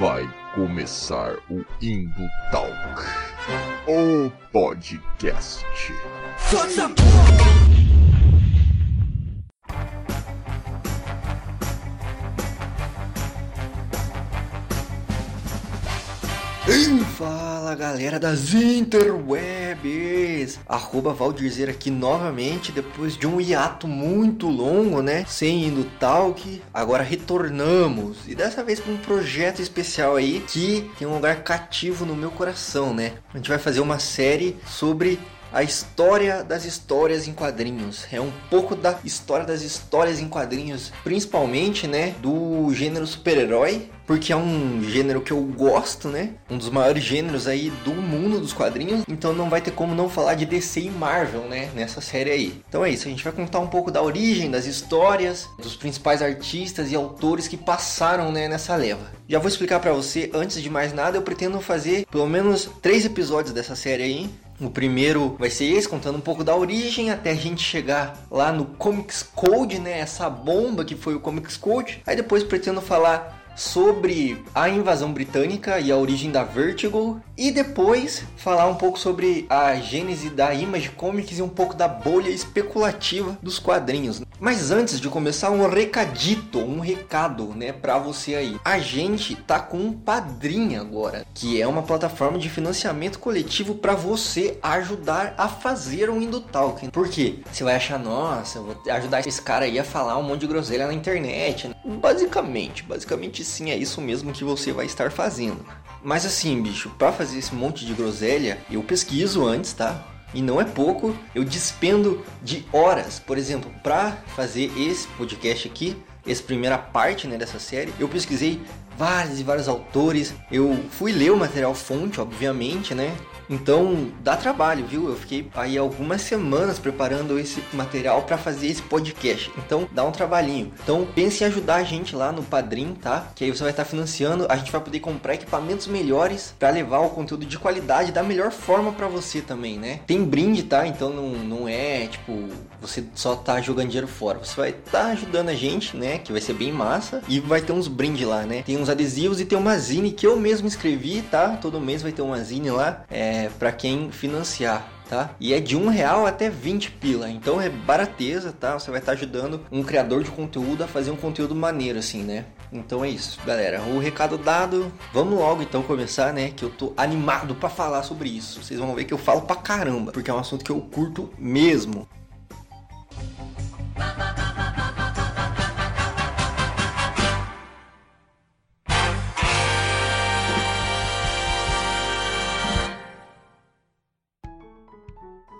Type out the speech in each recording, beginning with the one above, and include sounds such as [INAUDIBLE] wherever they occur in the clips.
Vai começar o Indo Talk, o podcast. Fala galera das interwebs! Arroba Valdirzer aqui novamente, depois de um hiato muito longo, né? Sem indo talk, agora retornamos. E dessa vez com um projeto especial aí que tem um lugar cativo no meu coração, né? A gente vai fazer uma série sobre a história das histórias em quadrinhos. É um pouco da história das histórias em quadrinhos, principalmente, né, do gênero super-herói, porque é um gênero que eu gosto, né? Um dos maiores gêneros aí do mundo dos quadrinhos, então não vai ter como não falar de DC e Marvel, né, nessa série aí. Então é isso, a gente vai contar um pouco da origem das histórias, dos principais artistas e autores que passaram, né, nessa leva. Já vou explicar para você, antes de mais nada, eu pretendo fazer pelo menos três episódios dessa série aí, o primeiro vai ser esse, contando um pouco da origem até a gente chegar lá no Comics Code, né? Essa bomba que foi o Comics Code. Aí depois pretendo falar sobre a invasão britânica e a origem da Vertigo e depois falar um pouco sobre a gênese da Image Comics e um pouco da bolha especulativa dos quadrinhos. Mas antes de começar um recadito, um recado, né, para você aí. A gente tá com um padrinho agora, que é uma plataforma de financiamento coletivo para você ajudar a fazer um Indutalk. Por quê? Você vai achar, nossa, eu vou ajudar esse cara aí a falar um monte de groselha na internet. Né? Basicamente, sim, é isso mesmo que você vai estar fazendo. Mas assim, bicho, para fazer esse monte de groselha, eu pesquiso antes, tá? E não é pouco, eu despendo de horas, por exemplo, para fazer esse podcast aqui, essa primeira parte né, dessa série, eu pesquisei vários e vários autores, eu fui ler o material fonte, obviamente, né? Então dá trabalho, viu? Eu fiquei aí algumas semanas preparando esse material para fazer esse podcast. Então dá um trabalhinho. Então pense em ajudar a gente lá no Padrim, tá? Que aí você vai estar financiando, a gente vai poder comprar equipamentos melhores para levar o conteúdo de qualidade da melhor forma para você também, né? Tem brinde, tá? Então não, não é tipo você só tá jogando dinheiro fora. Você vai estar tá ajudando a gente, né? Que vai ser bem massa e vai ter uns brindes lá, né? Tem uns adesivos e tem uma zine que eu mesmo escrevi, tá? Todo mês vai ter uma zine lá. É, para quem financiar. Tá? E é de um real até 20 pila, então é barateza, tá? Você vai estar tá ajudando um criador de conteúdo a fazer um conteúdo maneiro, assim, né? Então é isso, galera. O recado dado, vamos logo então começar, né? Que eu tô animado para falar sobre isso. Vocês vão ver que eu falo pra caramba, porque é um assunto que eu curto mesmo.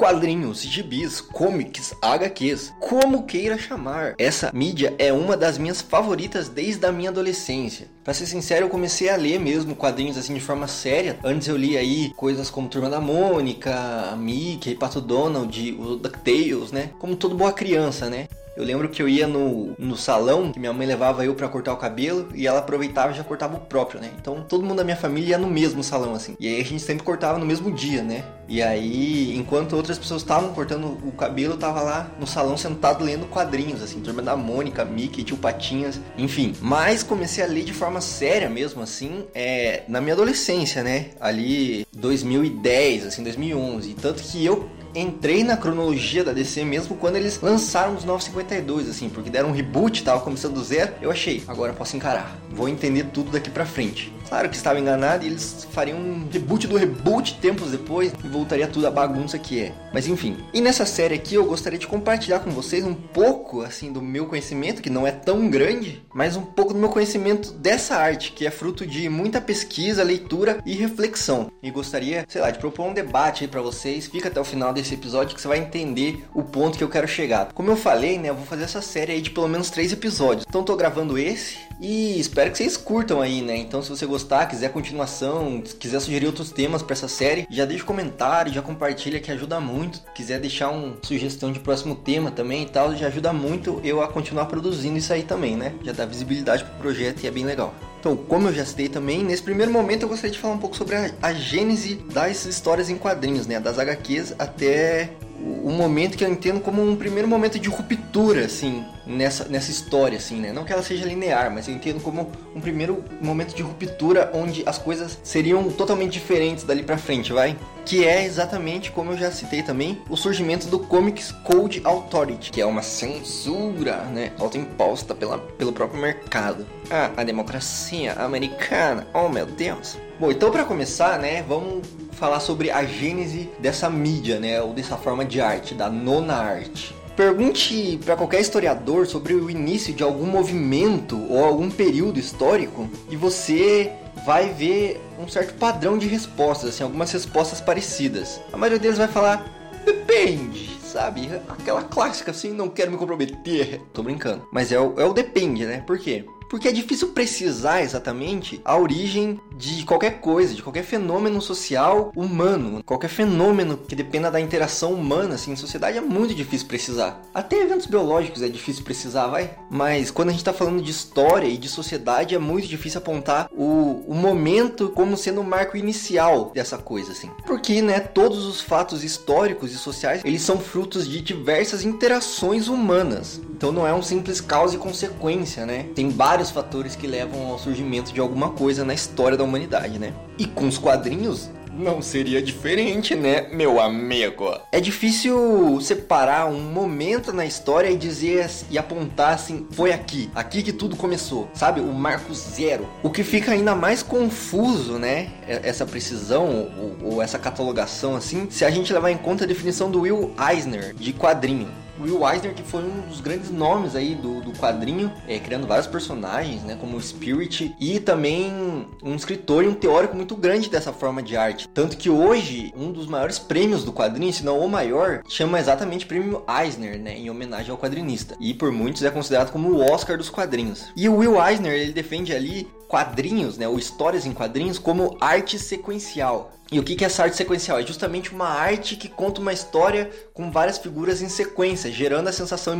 Quadrinhos, gibis, comics, HQs, como queira chamar. Essa mídia é uma das minhas favoritas desde a minha adolescência. Pra ser sincero, eu comecei a ler mesmo quadrinhos assim de forma séria. Antes eu li aí coisas como Turma da Mônica, Mickey, Pato Donald, o DuckTales, né? Como toda boa criança, né? Eu lembro que eu ia no, no salão, que minha mãe levava eu para cortar o cabelo, e ela aproveitava e já cortava o próprio, né? Então todo mundo da minha família ia no mesmo salão, assim. E aí a gente sempre cortava no mesmo dia, né? E aí, enquanto outras pessoas estavam cortando o cabelo, eu tava lá no salão sentado lendo quadrinhos, assim, Turma da Mônica, Mickey, Tio Patinhas, enfim. Mas comecei a ler de forma séria mesmo, assim, é, na minha adolescência, né? Ali 2010, assim, 2011. Tanto que eu entrei na cronologia da DC mesmo quando eles lançaram os 952, assim, porque deram um reboot, tava começando do zero. Eu achei, agora posso encarar, vou entender tudo daqui pra frente. Claro que estava enganado e eles fariam um reboot do reboot tempos depois e voltaria tudo a bagunça que é. Mas enfim. E nessa série aqui eu gostaria de compartilhar com vocês um pouco assim do meu conhecimento, que não é tão grande, mas um pouco do meu conhecimento dessa arte, que é fruto de muita pesquisa, leitura e reflexão. E gostaria, sei lá, de propor um debate aí para vocês. Fica até o final desse episódio que você vai entender o ponto que eu quero chegar. Como eu falei, né, eu vou fazer essa série aí de pelo menos três episódios. Então tô gravando esse e espero que vocês curtam aí, né? Então se você gostar, quiser continuação, quiser sugerir outros temas para essa série, já deixa um comentário, já compartilha que ajuda muito. Quiser deixar uma sugestão de próximo tema também e tal, já ajuda muito eu a continuar produzindo isso aí também, né? Já dá visibilidade pro projeto e é bem legal. Então, como eu já citei também, nesse primeiro momento eu gostaria de falar um pouco sobre a, a gênese das histórias em quadrinhos, né? Das HQs até o momento que eu entendo como um primeiro momento de ruptura, assim, nessa, nessa história, assim, né? Não que ela seja linear, mas eu entendo como um primeiro momento de ruptura onde as coisas seriam totalmente diferentes dali pra frente, vai? Que é exatamente, como eu já citei também, o surgimento do Comics Code Authority, que é uma censura, né? Autoimposta pela, pelo próprio mercado. Ah, a democracia americana, oh meu Deus. Bom, então para começar, né, vamos falar sobre a gênese dessa mídia, né, ou dessa forma de arte, da nona arte. Pergunte para qualquer historiador sobre o início de algum movimento ou algum período histórico e você vai ver um certo padrão de respostas, assim, algumas respostas parecidas. A maioria deles vai falar depende, sabe? Aquela clássica assim, não quero me comprometer. Tô brincando. Mas é o, é o depende, né? Por quê? Porque é difícil precisar exatamente a origem de qualquer coisa, de qualquer fenômeno social humano, qualquer fenômeno que dependa da interação humana assim, em sociedade é muito difícil precisar. Até eventos biológicos é difícil precisar, vai? Mas quando a gente está falando de história e de sociedade é muito difícil apontar o, o momento como sendo o marco inicial dessa coisa, assim. Porque, né, todos os fatos históricos e sociais, eles são frutos de diversas interações humanas. Então não é um simples causa e consequência, né? Tem vários fatores que levam ao surgimento de alguma coisa na história da humanidade, né? E com os quadrinhos, não seria diferente, né, meu amigo? É difícil separar um momento na história e dizer e apontar assim, foi aqui, aqui que tudo começou, sabe? O marco zero. O que fica ainda mais confuso, né? Essa precisão ou, ou essa catalogação assim, se a gente levar em conta a definição do Will Eisner de quadrinho. Will Eisner, que foi um dos grandes nomes aí do, do quadrinho, é, criando vários personagens, né, como o Spirit, e também um escritor e um teórico muito grande dessa forma de arte. Tanto que hoje, um dos maiores prêmios do quadrinho, se não o maior, chama exatamente prêmio Eisner, né, em homenagem ao quadrinista. E por muitos é considerado como o Oscar dos quadrinhos. E o Will Eisner, ele defende ali quadrinhos, né, ou histórias em quadrinhos como arte sequencial. E o que é essa arte sequencial? É justamente uma arte que conta uma história com várias figuras em sequência, gerando a sensação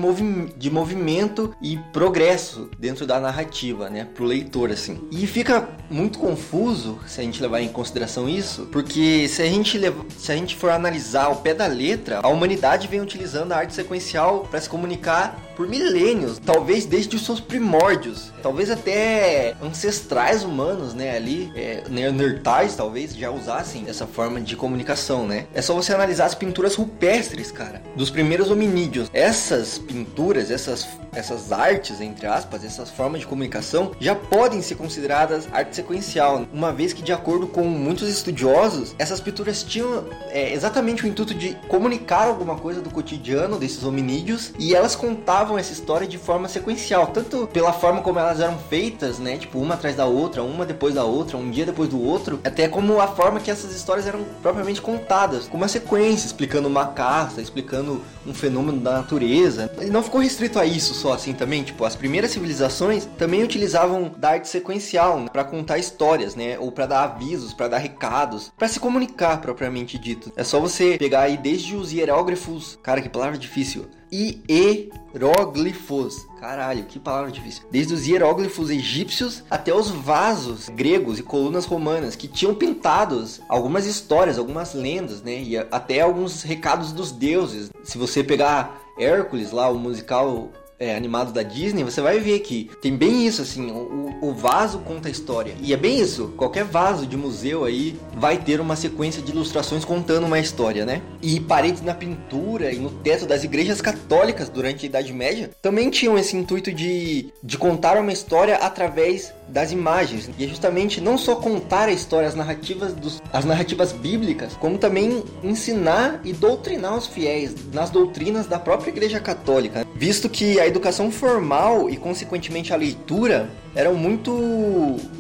de movimento e progresso dentro da narrativa, né, pro leitor assim. E fica muito confuso se a gente levar em consideração isso, porque se a gente leva, se a gente for analisar ao pé da letra, a humanidade vem utilizando a arte sequencial para se comunicar por milênios, talvez desde os seus primórdios, talvez até ancestrais humanos, né, ali, é, neandertais talvez já usassem essa forma de comunicação, né? É só você analisar as pinturas rupestres, cara, dos primeiros hominídeos. Essas pinturas, essas, essas artes, entre aspas, essas formas de comunicação já podem ser consideradas arte sequencial, uma vez que, de acordo com muitos estudiosos, essas pinturas tinham é, exatamente o intuito de comunicar alguma coisa do cotidiano desses hominídeos e elas contavam essa história de forma sequencial, tanto pela forma como elas eram feitas, né? Tipo, uma atrás da outra, uma depois da outra, um dia depois do outro, até como a forma que essas histórias eram propriamente contadas, com uma sequência, explicando uma caça, explicando um fenômeno da natureza. E não ficou restrito a isso só assim também, tipo, as primeiras civilizações também utilizavam da arte sequencial né, para contar histórias, né, ou para dar avisos, para dar recados, para se comunicar propriamente dito. É só você pegar aí desde os hierógrafos, cara, que palavra difícil hieróglifos. Caralho, que palavra difícil. Desde os hieróglifos egípcios até os vasos gregos e colunas romanas que tinham pintados algumas histórias, algumas lendas, né? E até alguns recados dos deuses. Se você pegar Hércules lá, o musical é, animado da Disney, você vai ver que tem bem isso, assim, o, o, vaso conta a história. E é bem isso, qualquer vaso de museu aí vai ter uma sequência de ilustrações contando uma história, né? E paredes na pintura e no teto das igrejas católicas durante a Idade Média também tinham esse intuito de, de contar uma história através das imagens. E é justamente não só contar a história, as narrativas, dos, as narrativas bíblicas, como também ensinar e doutrinar os fiéis nas doutrinas da própria Igreja Católica. Visto que a educação formal e, consequentemente, a leitura eram muito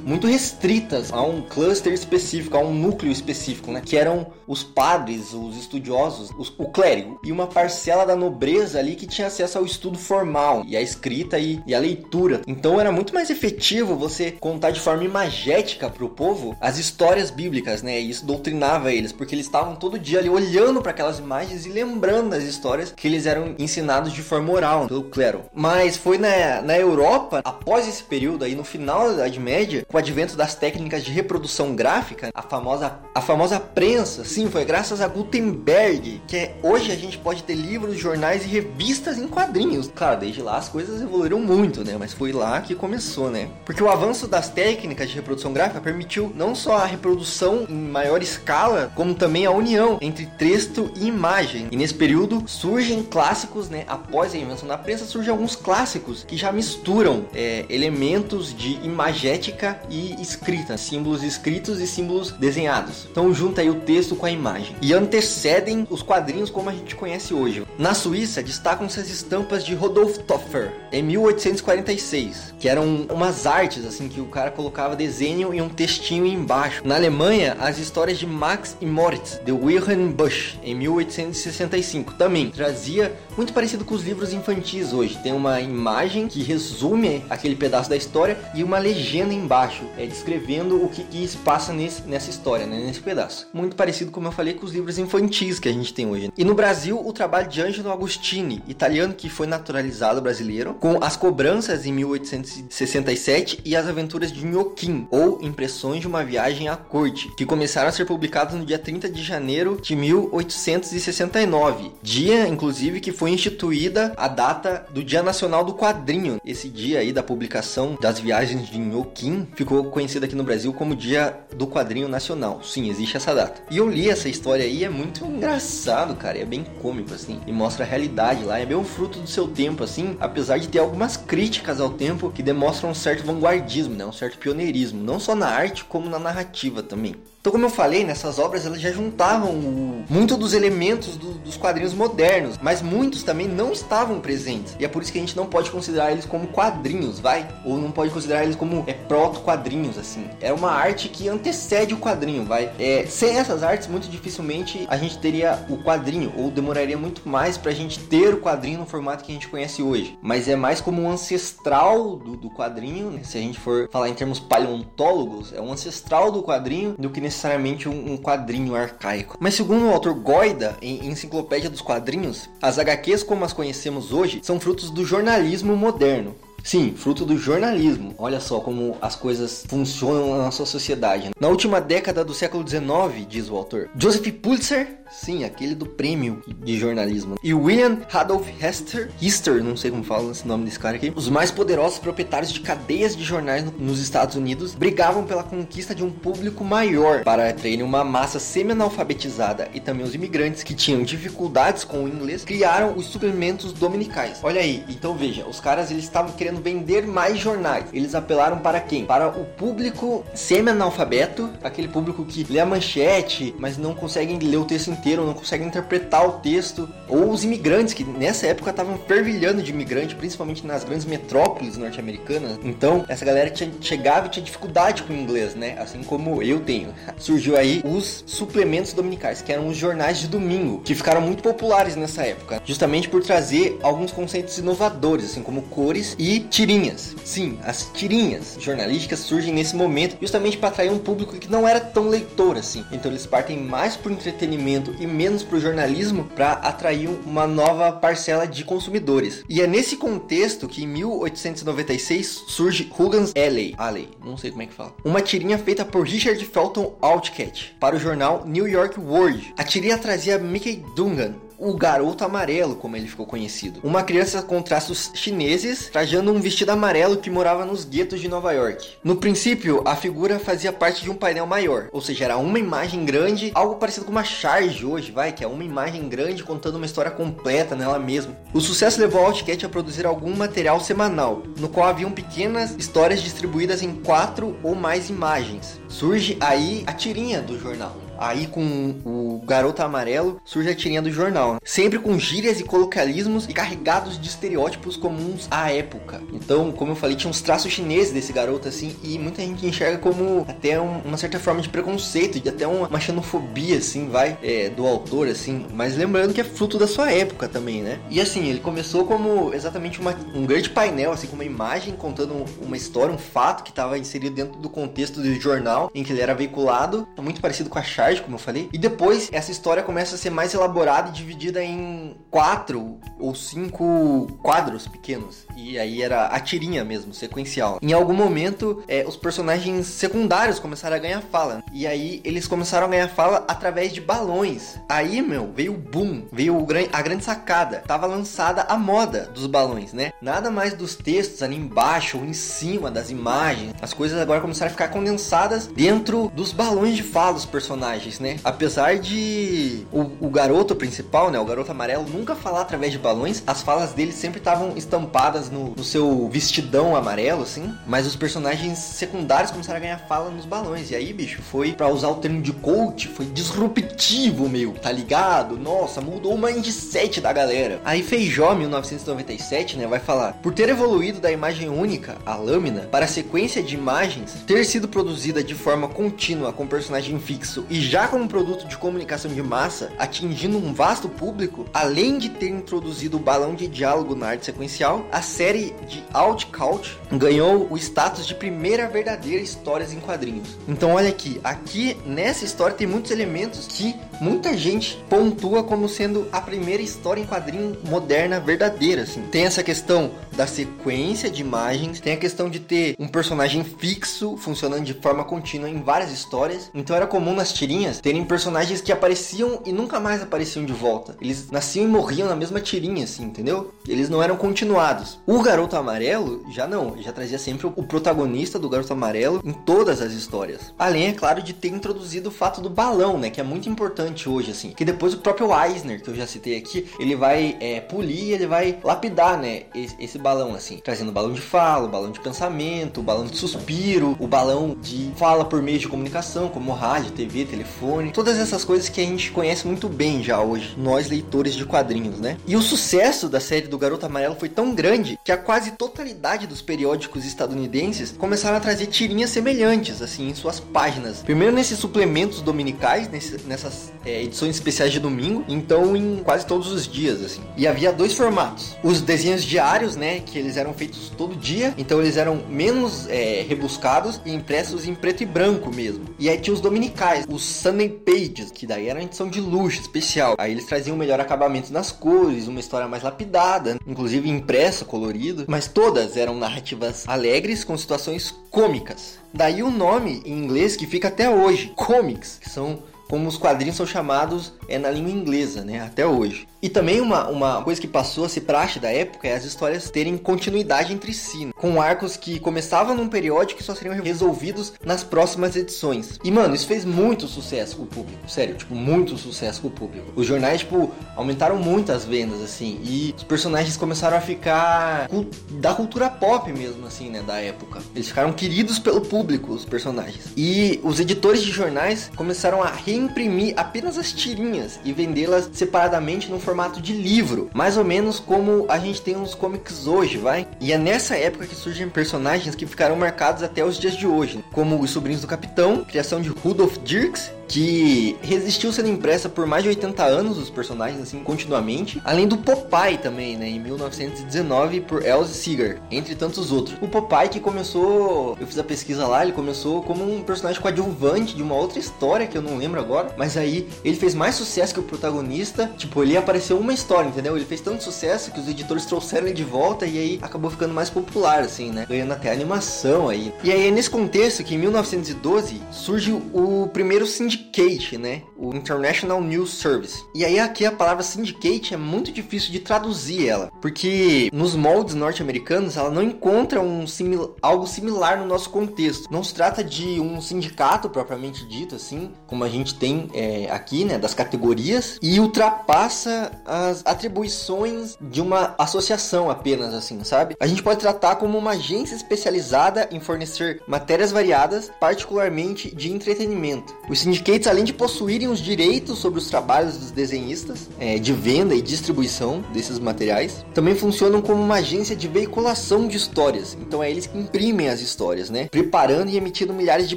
muito restritas a um cluster específico, a um núcleo específico, né? Que eram os padres, os estudiosos, os, o clérigo e uma parcela da nobreza ali que tinha acesso ao estudo formal e a escrita e, e a leitura. Então era muito mais efetivo você contar de forma imagética para o povo as histórias bíblicas, né? E isso doutrinava eles, porque eles estavam todo dia ali olhando para aquelas imagens e lembrando das histórias que eles eram ensinados de forma oral pelo clero. Mas foi na, na Europa, após esse período período aí no final da Idade Média, com o advento das técnicas de reprodução gráfica, a famosa, a famosa prensa, sim, foi graças a Gutenberg que é, hoje a gente pode ter livros, jornais e revistas em quadrinhos. Claro, desde lá as coisas evoluíram muito, né? Mas foi lá que começou, né? Porque o avanço das técnicas de reprodução gráfica permitiu não só a reprodução em maior escala, como também a união entre texto e imagem. E nesse período surgem clássicos, né? Após a invenção da prensa, surgem alguns clássicos que já misturam é, elementos de imagética e escrita, símbolos escritos e símbolos desenhados. Então junta aí o texto com a imagem e antecedem os quadrinhos como a gente conhece hoje. Na Suíça destacam-se as estampas de Rodolf Toffer em 1846, que eram umas artes assim que o cara colocava desenho e um textinho embaixo. Na Alemanha, as histórias de Max e Moritz de Wilhelm Busch em 1865 também trazia muito parecido com os livros infantis hoje. Tem uma imagem que resume aquele pedaço da história e uma legenda embaixo, é descrevendo o que, que se passa nesse, nessa história, né, nesse pedaço. Muito parecido, como eu falei, com os livros infantis que a gente tem hoje. E no Brasil, o trabalho de Angelo Agostini, italiano que foi naturalizado brasileiro, com As Cobranças em 1867 e As Aventuras de Nhoquim, ou Impressões de uma Viagem à Corte, que começaram a ser publicados no dia 30 de janeiro de 1869, dia inclusive que foi instituída a data do Dia Nacional do Quadrinho. Esse dia aí da publicação das viagens de Nhoquim ficou conhecido aqui no Brasil como Dia do Quadrinho Nacional. Sim, existe essa data. E eu li essa história aí, é muito engraçado, cara, é bem cômico assim, e mostra a realidade lá, é bem um fruto do seu tempo assim, apesar de ter algumas críticas ao tempo que demonstram um certo vanguardismo, né, um certo pioneirismo, não só na arte como na narrativa também. Então, como eu falei, nessas obras elas já juntavam o, muito dos elementos do, dos quadrinhos modernos, mas muitos também não estavam presentes. E é por isso que a gente não pode considerar eles como quadrinhos, vai? Ou não pode considerar eles como é, proto-quadrinhos, assim. É uma arte que antecede o quadrinho, vai? É, sem essas artes, muito dificilmente a gente teria o quadrinho, ou demoraria muito mais pra gente ter o quadrinho no formato que a gente conhece hoje. Mas é mais como um ancestral do, do quadrinho, né? se a gente for falar em termos paleontólogos, é um ancestral do quadrinho do que necessariamente um, um quadrinho arcaico. Mas segundo o autor Goida, em Enciclopédia dos Quadrinhos, as HQs como as conhecemos hoje são frutos do jornalismo moderno. Sim, fruto do jornalismo. Olha só como as coisas funcionam na nossa sociedade. Na última década do século XIX, diz o autor, Joseph Pulitzer, sim, aquele do prêmio de jornalismo, e William Adolf Hester, Hester, não sei como fala esse nome desse cara aqui, os mais poderosos proprietários de cadeias de jornais no, nos Estados Unidos, brigavam pela conquista de um público maior para atrair uma massa semi-analfabetizada e também os imigrantes que tinham dificuldades com o inglês, criaram os suplementos dominicais. Olha aí, então veja, os caras eles estavam querendo vender mais jornais. Eles apelaram para quem? Para o público semi-analfabeto, aquele público que lê a manchete, mas não conseguem ler o texto inteiro, não conseguem interpretar o texto, ou os imigrantes que nessa época estavam fervilhando de imigrante, principalmente nas grandes metrópoles norte-americanas. Então, essa galera tinha, chegava e tinha dificuldade com o inglês, né? Assim como eu tenho. [LAUGHS] Surgiu aí os suplementos dominicais, que eram os jornais de domingo, que ficaram muito populares nessa época, justamente por trazer alguns conceitos inovadores, assim como cores e tirinhas. Sim, as tirinhas jornalísticas surgem nesse momento justamente para atrair um público que não era tão leitor assim. Então eles partem mais pro entretenimento e menos pro jornalismo para atrair uma nova parcela de consumidores. E é nesse contexto que em 1896 surge Huggins Alley, Alley, não sei como é que fala. Uma tirinha feita por Richard Felton Outcat para o jornal New York World. A tirinha trazia Mickey Dungan, o garoto amarelo, como ele ficou conhecido. Uma criança com traços chineses, trajando um vestido amarelo que morava nos guetos de Nova York. No princípio, a figura fazia parte de um painel maior, ou seja, era uma imagem grande, algo parecido com uma charge hoje, vai, que é uma imagem grande contando uma história completa nela mesma. O sucesso levou a Outcat a produzir algum material semanal, no qual haviam pequenas histórias distribuídas em quatro ou mais imagens. Surge aí a tirinha do jornal. Aí com o garoto amarelo surge a tirinha do jornal, sempre com gírias e colocalismos e carregados de estereótipos comuns à época. Então, como eu falei, tinha uns traços chineses desse garoto assim e muita gente enxerga como até um, uma certa forma de preconceito, de até uma, uma xenofobia assim, vai, é, do autor assim. Mas lembrando que é fruto da sua época também, né? E assim, ele começou como exatamente uma, um grande painel, assim, com uma imagem contando uma história, um fato que estava inserido dentro do contexto do jornal em que ele era veiculado, muito parecido com a charge tarde, como eu falei. E depois essa história começa a ser mais elaborada e dividida em quatro ou cinco quadros pequenos. E aí era a tirinha mesmo, sequencial. Em algum momento, é, os personagens secundários começaram a ganhar fala. E aí eles começaram a ganhar fala através de balões. Aí, meu, veio o boom, veio o, a grande sacada. Tava lançada a moda dos balões, né? Nada mais dos textos ali embaixo ou em cima das imagens. As coisas agora começaram a ficar condensadas dentro dos balões de fala dos personagens, né? Apesar de o, o garoto principal, né? O garoto amarelo nunca falar através de balões, as falas dele sempre estavam estampadas no, no seu vestidão amarelo, assim. Mas os personagens secundários começaram a ganhar fala nos balões. E aí, bicho, foi para usar o termo de coach, foi disruptivo, meu, tá ligado? Nossa, mudou o mindset da galera. Aí Feijó, 1997, né, vai falar: por ter evoluído da imagem única, a lâmina, para a sequência de imagens, ter sido produzida de forma contínua com personagem fixo e já como produto de comunicação de massa, atingindo um vasto público, além de ter introduzido o balão de diálogo na arte sequencial, a série de Outcount ganhou o status de primeira verdadeira história em quadrinhos. Então olha aqui, aqui nessa história tem muitos elementos que muita gente pontua como sendo a primeira história em quadrinho moderna verdadeira, assim. Tem essa questão da sequência de imagens, tem a questão de ter um personagem fixo funcionando de forma contínua em várias histórias. Então era comum nas tirinhas terem personagens que apareciam e nunca mais apareciam de volta. Eles nasciam e morriam na mesma tirinha, assim, entendeu? Eles não eram continuados. O Garoto Amarelo já não, já trazia sempre o protagonista do Garoto Amarelo em todas as histórias. Além, é claro, de ter introduzido o fato do balão, né, que é muito importante hoje, assim. Que depois o próprio Eisner, que eu já citei aqui, ele vai é, polir, ele vai lapidar, né, esse, esse balão, assim, trazendo o balão de fala, o balão de pensamento, o balão de suspiro, o balão de fala por meio de comunicação, como rádio, TV, telefone, todas essas coisas que a gente conhece muito bem já hoje, nós leitores de quadrinhos, né? E o sucesso da série do Garoto Amarelo foi tão grande que a quase totalidade dos periódicos estadunidenses começaram a trazer tirinhas semelhantes, assim, em suas páginas. Primeiro nesses suplementos dominicais, nesse, nessas é, edições especiais de domingo, então em quase todos os dias, assim. E havia dois formatos: os desenhos diários, né, que eles eram feitos todo dia, então eles eram menos é, rebuscados e impressos em preto e branco mesmo. E aí tinha os dominicais, os Sunday Pages, que daí era uma edição de luxo, especial. Aí eles traziam um melhor acabamento nas cores, uma história mais lapidada, inclusive impresso, colorido, mas todas eram narrativas alegres com situações cômicas. Daí o nome em inglês que fica até hoje, comics, que são como os quadrinhos são chamados é na língua inglesa, né, até hoje. E também uma, uma coisa que passou a se praxe da época é as histórias terem continuidade entre si, né? com arcos que começavam num periódico e só seriam resolvidos nas próximas edições. E mano, isso fez muito sucesso com o público, sério, tipo, muito sucesso com o público. Os jornais, tipo, aumentaram muito as vendas, assim, e os personagens começaram a ficar da cultura pop mesmo, assim, né, da época. Eles ficaram queridos pelo público, os personagens. E os editores de jornais começaram a reimprimir apenas as tirinhas e vendê-las separadamente num formato de livro, mais ou menos como a gente tem uns comics hoje, vai? E é nessa época que surgem personagens que ficaram marcados até os dias de hoje, como os Sobrinhos do Capitão, criação de Rudolf Dirks que resistiu sendo impressa por mais de 80 anos, os personagens, assim, continuamente. Além do Popeye também, né, em 1919, por Elsie Seeger, entre tantos outros. O Popeye que começou, eu fiz a pesquisa lá, ele começou como um personagem coadjuvante de uma outra história que eu não lembro agora, mas aí ele fez mais sucesso que o protagonista, tipo, ele apareceu uma história, entendeu? Ele fez tanto sucesso que os editores trouxeram ele de volta e aí acabou ficando mais popular, assim, né? Ganhando até animação aí. E aí é nesse contexto que em 1912 surge o primeiro sindicato Thank you. Syndicate, né? O International News Service. E aí aqui a palavra syndicate é muito difícil de traduzir ela, porque nos moldes norte-americanos ela não encontra um simil algo similar no nosso contexto. Não se trata de um sindicato propriamente dito, assim, como a gente tem é, aqui, né? Das categorias e ultrapassa as atribuições de uma associação apenas, assim, sabe? A gente pode tratar como uma agência especializada em fornecer matérias variadas, particularmente de entretenimento. O syndicate Além de possuírem os direitos sobre os trabalhos dos desenhistas, é, de venda e distribuição desses materiais, também funcionam como uma agência de veiculação de histórias. Então é eles que imprimem as histórias, né? Preparando e emitindo milhares de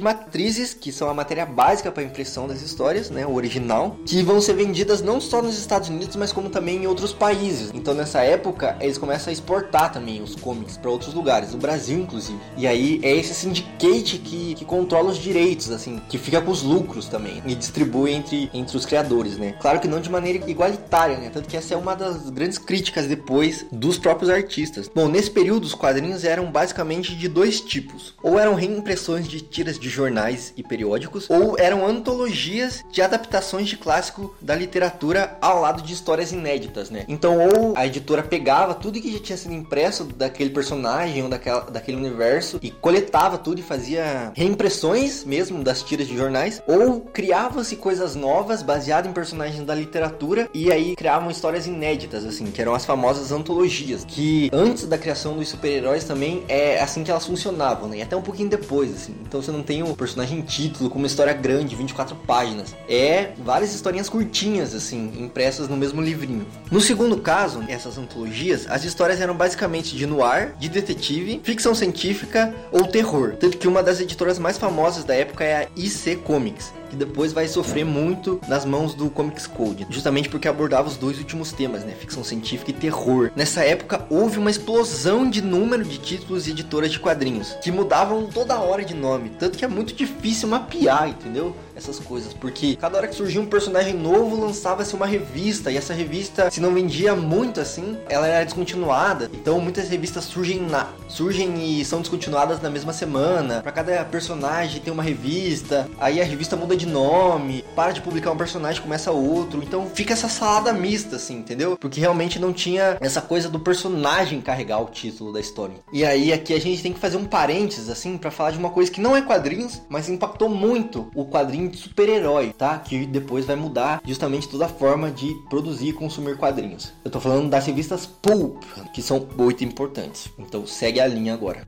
matrizes, que são a matéria básica para a impressão das histórias, né? O original, que vão ser vendidas não só nos Estados Unidos, mas como também em outros países. Então nessa época eles começam a exportar também os comics para outros lugares, o Brasil inclusive. E aí é esse syndicate que, que controla os direitos, assim, que fica com os lucros também. Também e distribui entre, entre os criadores, né? Claro que não de maneira igualitária, né? Tanto que essa é uma das grandes críticas depois dos próprios artistas. Bom, nesse período os quadrinhos eram basicamente de dois tipos: ou eram reimpressões de tiras de jornais e periódicos, ou eram antologias de adaptações de clássico da literatura ao lado de histórias inéditas, né? Então, ou a editora pegava tudo que já tinha sido impresso daquele personagem ou daquela, daquele universo e coletava tudo e fazia reimpressões mesmo das tiras de jornais, ou criava-se coisas novas baseadas em personagens da literatura e aí criavam histórias inéditas, assim, que eram as famosas antologias, que antes da criação dos super-heróis também é assim que elas funcionavam, né? E até um pouquinho depois, assim. Então você não tem um personagem título com uma história grande, 24 páginas. É várias historinhas curtinhas, assim, impressas no mesmo livrinho. No segundo caso, essas antologias, as histórias eram basicamente de noir, de detetive, ficção científica ou terror. Tanto que uma das editoras mais famosas da época é a IC Comics que depois vai sofrer muito nas mãos do Comics Code, justamente porque abordava os dois últimos temas, né, ficção científica e terror. Nessa época houve uma explosão de número de títulos e editoras de quadrinhos que mudavam toda hora de nome, tanto que é muito difícil mapear, entendeu? Essas coisas, porque cada hora que surgia um personagem novo, lançava-se uma revista, e essa revista, se não vendia muito assim, ela era descontinuada. Então muitas revistas surgem na surgem e são descontinuadas na mesma semana. Para cada personagem tem uma revista, aí a revista muda de nome, para de publicar um personagem, começa outro. Então fica essa salada mista assim, entendeu? Porque realmente não tinha essa coisa do personagem carregar o título da história. E aí aqui a gente tem que fazer um parênteses assim para falar de uma coisa que não é quadrinhos, mas impactou muito o quadrinho quadrinho de super-herói, tá? Que depois vai mudar justamente toda a forma de produzir e consumir quadrinhos. Eu tô falando das revistas Pulp, que são muito importantes. Então segue a linha agora.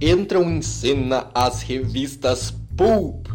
Entram em cena as revistas Pulp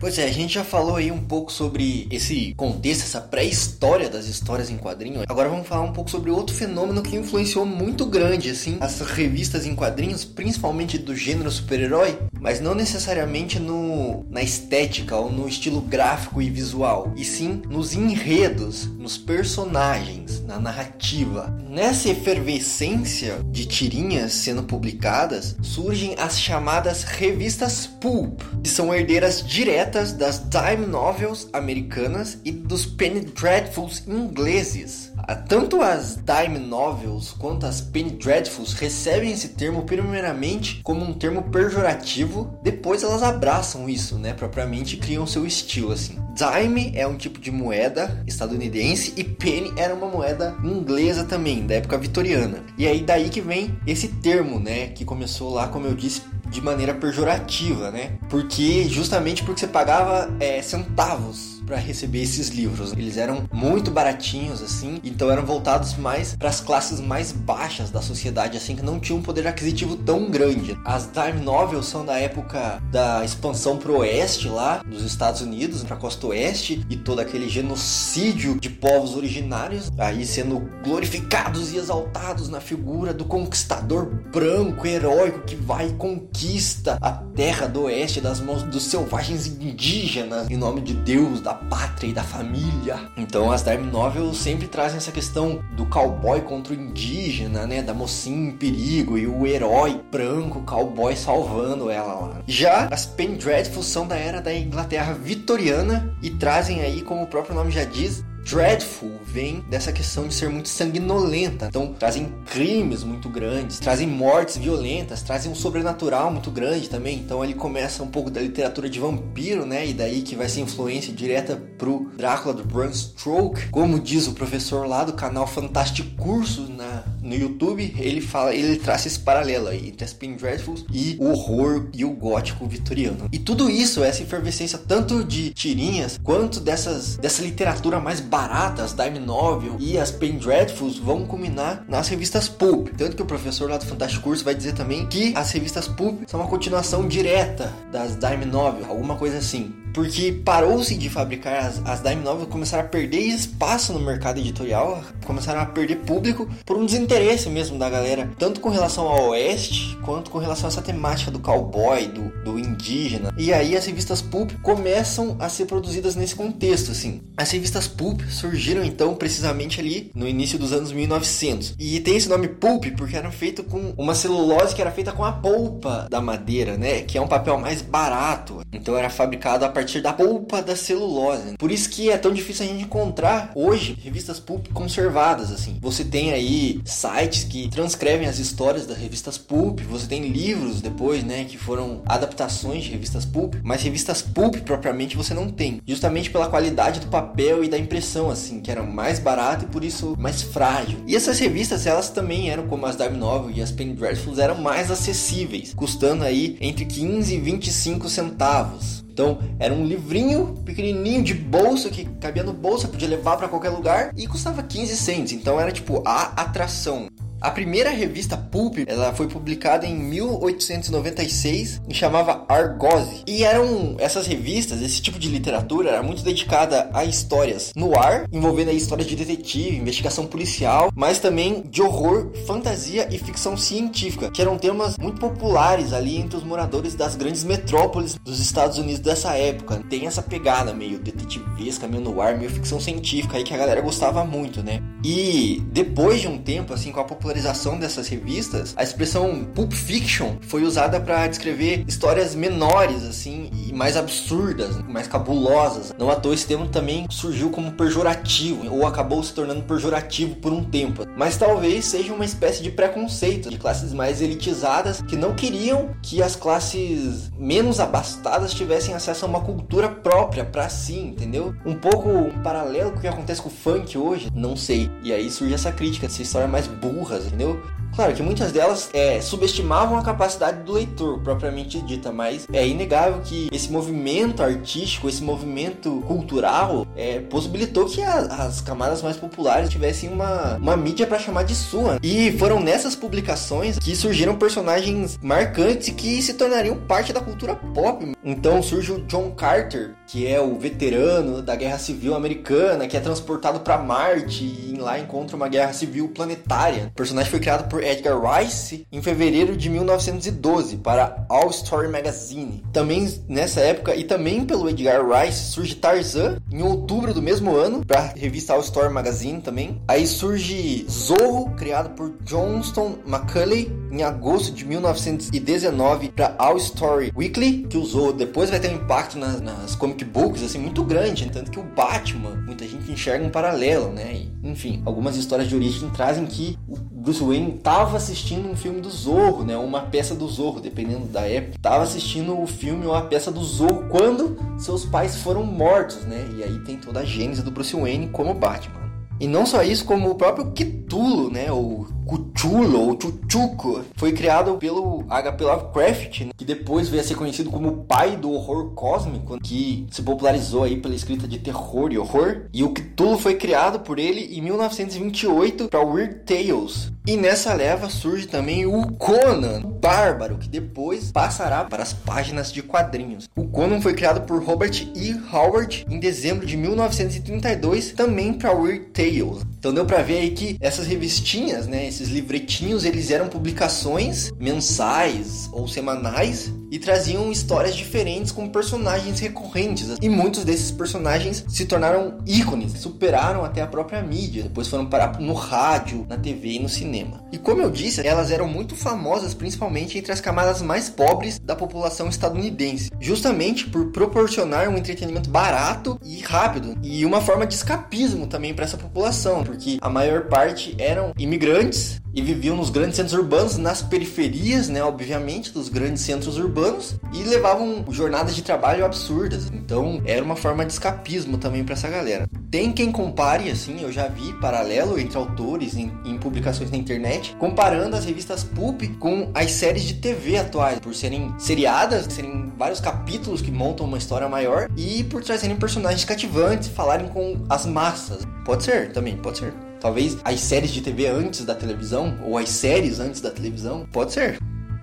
Pois é, a gente já falou aí um pouco sobre esse contexto, essa pré-história das histórias em quadrinhos. Agora vamos falar um pouco sobre outro fenômeno que influenciou muito grande, assim, as revistas em quadrinhos, principalmente do gênero super-herói, mas não necessariamente no, na estética ou no estilo gráfico e visual, e sim nos enredos, nos personagens, na narrativa. Nessa efervescência de tirinhas sendo publicadas, surgem as chamadas revistas pulp, que são herdeiras diretas das dime novels americanas e dos penny dreadfuls ingleses. Tanto as dime novels quanto as penny dreadfuls recebem esse termo primeiramente como um termo pejorativo, depois elas abraçam isso, né, propriamente criam seu estilo assim. Dime é um tipo de moeda estadunidense e penny era uma moeda inglesa também, da época vitoriana. E aí daí que vem esse termo, né, que começou lá, como eu disse, de maneira pejorativa, né? Porque justamente porque você pagava é, centavos para receber esses livros. Eles eram muito baratinhos assim, então eram voltados mais para as classes mais baixas da sociedade, assim que não tinham um poder aquisitivo tão grande. As dime novels são da época da expansão pro oeste lá dos Estados Unidos, para costa oeste e todo aquele genocídio de povos originários, aí sendo glorificados e exaltados na figura do conquistador branco heróico que vai e conquista a terra do oeste das mãos dos selvagens indígenas em nome de Deus, da pátria e da família. Então as dime novels sempre trazem essa questão do cowboy contra o indígena, né, da mocinha em perigo e o herói branco cowboy salvando ela lá. Já as Penny Dreadful são da era da Inglaterra vitoriana e trazem aí, como o próprio nome já diz, Dreadful vem dessa questão de ser muito sanguinolenta. Então, trazem crimes muito grandes, trazem mortes violentas, trazem um sobrenatural muito grande também. Então, ele começa um pouco da literatura de vampiro, né? E daí que vai ser influência direta pro Drácula do Bram Stoker. Como diz o professor lá do canal Fantástico Curso na, no YouTube, ele fala, ele traça esse paralelo aí entre as Pin Dreadfuls e o horror e o gótico vitoriano. E tudo isso, essa efervescência tanto de tirinhas quanto dessas dessa literatura mais as Dime Novel e as Pen Dreadfuls vão culminar nas revistas Pulp. Tanto que o professor lá do Fantástico Curso vai dizer também que as revistas Pulp são uma continuação direta das Dime Novel, alguma coisa assim. Porque parou-se de fabricar as, as dime novels, começaram a perder espaço no mercado editorial, começaram a perder público por um desinteresse mesmo da galera, tanto com relação ao oeste, quanto com relação a essa temática do cowboy, do, do indígena. E aí as revistas pulp começam a ser produzidas nesse contexto, assim. As revistas pulp surgiram então precisamente ali no início dos anos 1900. E tem esse nome pulp porque eram feitos com uma celulose que era feita com a polpa da madeira, né? Que é um papel mais barato. Então era fabricado a partir da polpa da celulose. Por isso que é tão difícil a gente encontrar hoje revistas pulp conservadas assim. Você tem aí sites que transcrevem as histórias das revistas pulp, você tem livros depois, né, que foram adaptações de revistas pulp, mas revistas pulp propriamente você não tem, justamente pela qualidade do papel e da impressão assim, que era mais barato e por isso mais frágil. E essas revistas, elas também eram como as Dime Novel e as Penny Dreadfuls eram mais acessíveis, custando aí entre 15 e 25 centavos. Então, era um livrinho pequenininho de bolso que cabia no bolso, podia levar para qualquer lugar e custava 15 cents. Então, era tipo a atração. A primeira revista Pulp, ela foi publicada em 1896 e chamava Argose. E eram essas revistas, esse tipo de literatura era muito dedicada a histórias no ar, envolvendo histórias de detetive, investigação policial, mas também de horror, fantasia e ficção científica, que eram temas muito populares ali entre os moradores das grandes metrópoles dos Estados Unidos dessa época. Tem essa pegada meio detetivesca, meio no ar, meio ficção científica aí que a galera gostava muito, né? E depois de um tempo assim com a população popularização dessas revistas, a expressão pulp fiction foi usada para descrever histórias menores, assim, e mais absurdas, mais cabulosas. Não à toa esse termo também surgiu como pejorativo, ou acabou se tornando pejorativo por um tempo. Mas talvez seja uma espécie de preconceito de classes mais elitizadas que não queriam que as classes menos abastadas tivessem acesso a uma cultura própria para si, entendeu? Um pouco paralelo com o que acontece com o funk hoje, não sei. E aí surge essa crítica, essa história mais burra entendeu? Claro que muitas delas é, subestimavam a capacidade do leitor, propriamente dita, mas é inegável que esse movimento artístico, esse movimento cultural, é, possibilitou que a, as camadas mais populares tivessem uma, uma mídia para chamar de sua. E foram nessas publicações que surgiram personagens marcantes que se tornariam parte da cultura pop. Então surge o John Carter, que é o veterano da Guerra Civil Americana, que é transportado para Marte e lá encontra uma guerra civil planetária. O personagem foi criado por Edgar Rice em fevereiro de 1912 para All Story Magazine. Também nessa época e também pelo Edgar Rice surge Tarzan em outubro do mesmo ano para a revista All Story Magazine também. Aí surge Zorro criado por Johnston McCulley em agosto de 1919 para All Story Weekly, que Zorro depois vai ter um impacto nas, nas comic books assim muito grande, né? tanto que o Batman muita gente enxerga um paralelo, né? E, enfim, algumas histórias de origem trazem que o Bruce Wayne estava assistindo um filme do Zorro, né? Uma peça do Zorro, dependendo da época. Estava assistindo o filme ou a peça do Zorro quando seus pais foram mortos, né? E aí tem toda a gênese do Bruce Wayne como Batman. E não só isso, como o próprio Cthulhu, né? O Cthulhu ou Chuchuco foi criado pelo H.P. Lovecraft, né? que depois veio a ser conhecido como o pai do horror cósmico, que se popularizou aí pela escrita de terror e horror. E o Cthulhu foi criado por ele em 1928 para Weird Tales. E nessa leva surge também o Conan, o bárbaro, que depois passará para as páginas de quadrinhos. O Conan foi criado por Robert E. Howard em dezembro de 1932, também para Weird Tales. Então deu para ver aí que essas revistinhas, né, esses livretinhos, eles eram publicações mensais ou semanais e traziam histórias diferentes com personagens recorrentes. E muitos desses personagens se tornaram ícones, superaram até a própria mídia, depois foram parar no rádio, na TV e no cinema. E como eu disse, elas eram muito famosas principalmente entre as camadas mais pobres da população estadunidense, justamente por proporcionar um entretenimento barato e rápido e uma forma de escapismo também para essa população, porque a maior parte eram imigrantes e viviam nos grandes centros urbanos, nas periferias, né, obviamente, dos grandes centros urbanos e levavam jornadas de trabalho absurdas. Então, era uma forma de escapismo também para essa galera. Tem quem compare, assim, eu já vi paralelo entre autores em, em, publicações na internet, comparando as revistas pulp com as séries de TV atuais, por serem seriadas, serem vários capítulos que montam uma história maior e por trazerem personagens cativantes, falarem com as massas. Pode ser também, pode ser. Talvez as séries de TV antes da televisão, ou as séries antes da televisão, pode ser.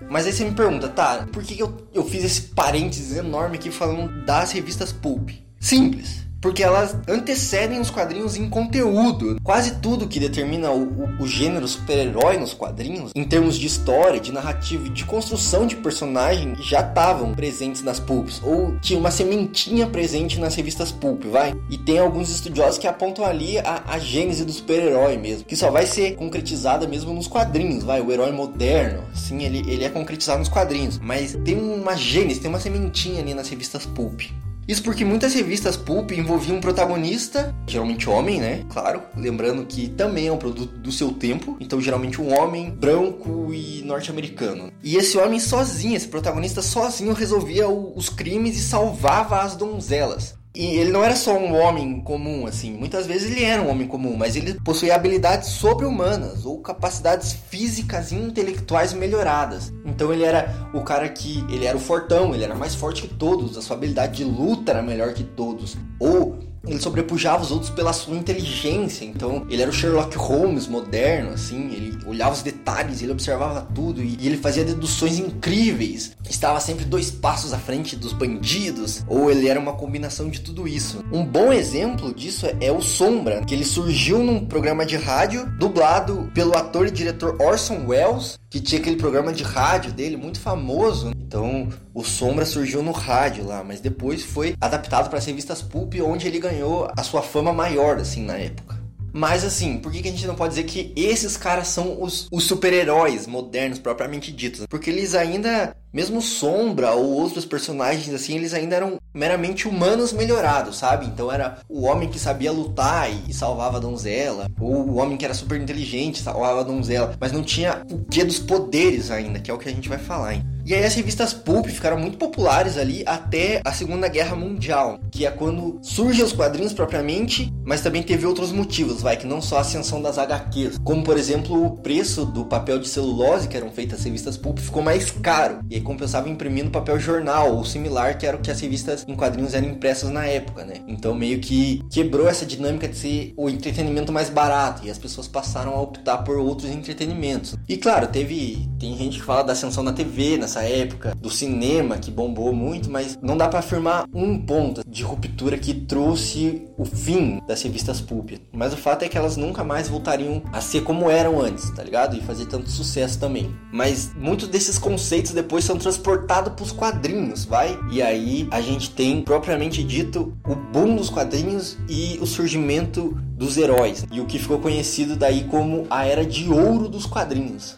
Mas aí você me pergunta, tá, por que eu, eu fiz esse parênteses enorme aqui falando das revistas pulp? Simples porque elas antecedem os quadrinhos em conteúdo. Quase tudo que determina o, o, o gênero super-herói nos quadrinhos, em termos de história, de narrativa e de construção de personagem, já estavam presentes nas pulps, ou tinha uma sementinha presente nas revistas pulp, vai? E tem alguns estudiosos que apontam ali a, a gênese do super-herói mesmo, que só vai ser concretizada mesmo nos quadrinhos, vai? O herói moderno, sim, ele, ele é concretizado nos quadrinhos, mas tem uma gênese, tem uma sementinha ali nas revistas pulp. Isso porque muitas revistas pulp envolviam um protagonista, geralmente homem, né? Claro, lembrando que também é um produto do seu tempo, então geralmente um homem branco e norte-americano. E esse homem sozinho, esse protagonista sozinho resolvia os crimes e salvava as donzelas. E ele não era só um homem comum, assim. Muitas vezes ele era um homem comum, mas ele possuía habilidades sobre-humanas ou capacidades físicas e intelectuais melhoradas. Então ele era o cara que. Ele era o fortão, ele era mais forte que todos, a sua habilidade de luta era melhor que todos. Ou ele sobrepujava os outros pela sua inteligência. Então, ele era o Sherlock Holmes moderno, assim. Ele olhava os detalhes, ele observava tudo e, ele fazia deduções incríveis. Estava sempre dois passos à frente dos bandidos, ou ele era uma combinação de tudo isso. Um bom exemplo disso é, o Sombra, que ele surgiu num programa de rádio dublado pelo ator e diretor Orson Welles, que tinha aquele programa de rádio dele muito famoso. Então, o Sombra surgiu no rádio lá, mas depois foi adaptado para as revistas pulp, onde ele ganhou a sua fama maior, assim, na época. Mas assim, por que, que a gente não pode dizer que esses caras são os, os super-heróis modernos, propriamente ditos? Porque eles ainda mesmo Sombra ou outros personagens assim, eles ainda eram meramente humanos melhorados, sabe? Então era o homem que sabia lutar e salvava a donzela, ou o homem que era super inteligente salvava a donzela, mas não tinha o que dos poderes ainda, que é o que a gente vai falar, hein? E aí as revistas pulp ficaram muito populares ali até a Segunda Guerra Mundial, que é quando surgem os quadrinhos propriamente, mas também teve outros motivos, vai, que não só a ascensão das HQs, como por exemplo o preço do papel de celulose que eram feitas as revistas pulp ficou mais caro. E compensava imprimindo papel jornal ou similar, que era o que as revistas em quadrinhos eram impressas na época, né? Então meio que quebrou essa dinâmica de ser o entretenimento mais barato e as pessoas passaram a optar por outros entretenimentos. E claro, teve tem gente que fala da ascensão da TV nessa época, do cinema que bombou muito, mas não dá para afirmar um ponto de ruptura que trouxe o fim das revistas pulp. Mas o fato é que elas nunca mais voltariam a ser como eram antes, tá ligado? E fazer tanto sucesso também. Mas muitos desses conceitos depois são transportados para os quadrinhos, vai? E aí a gente tem propriamente dito o boom dos quadrinhos e o surgimento dos heróis. E o que ficou conhecido daí como a era de ouro dos quadrinhos.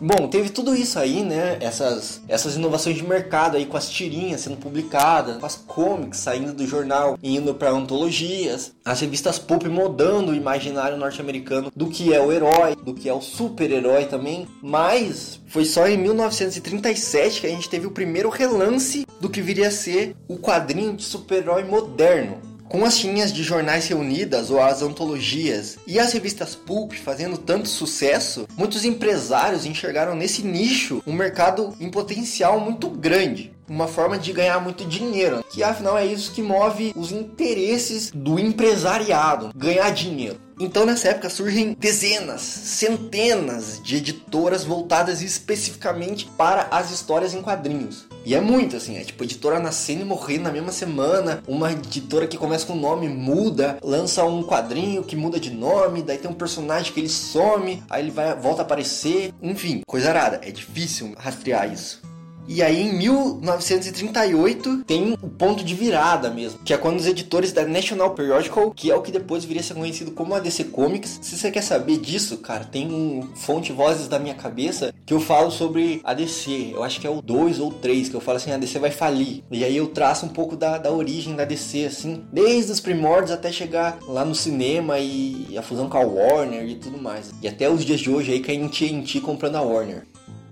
Bom, teve tudo isso aí, né? Essas, essas inovações de mercado aí com as tirinhas sendo publicadas, com as comics saindo do jornal e indo para antologias, as revistas pulp mudando o imaginário norte-americano do que é o herói, do que é o super-herói também. Mas foi só em 1937 que a gente teve o primeiro relance do que viria a ser o quadrinho de super-herói moderno. Com as tirinhas de jornais reunidas ou as antologias e as revistas pulp fazendo tanto sucesso, muitos empresários enxergaram nesse nicho um mercado em potencial muito grande uma forma de ganhar muito dinheiro, que afinal é isso que move os interesses do empresariado, ganhar dinheiro. Então nessa época surgem dezenas, centenas de editoras voltadas especificamente para as histórias em quadrinhos. E é muito assim, é tipo editora nascendo e morrendo na mesma semana, uma editora que começa com um nome muda, lança um quadrinho que muda de nome, daí tem um personagem que ele some, aí ele vai volta a aparecer, enfim, coisa arada, é difícil rastrear isso. E aí, em 1938, tem o ponto de virada mesmo, que é quando os editores da National Periodical, que é o que depois viria a ser conhecido como a DC Comics, se você quer saber disso, cara, tem um fonte Vozes da Minha Cabeça que eu falo sobre a DC. Eu acho que é o 2 ou 3, que eu falo assim: a DC vai falir. E aí eu traço um pouco da, da origem da DC, assim, desde os primórdios até chegar lá no cinema e a fusão com a Warner e tudo mais. E até os dias de hoje aí que a gente comprando a Warner.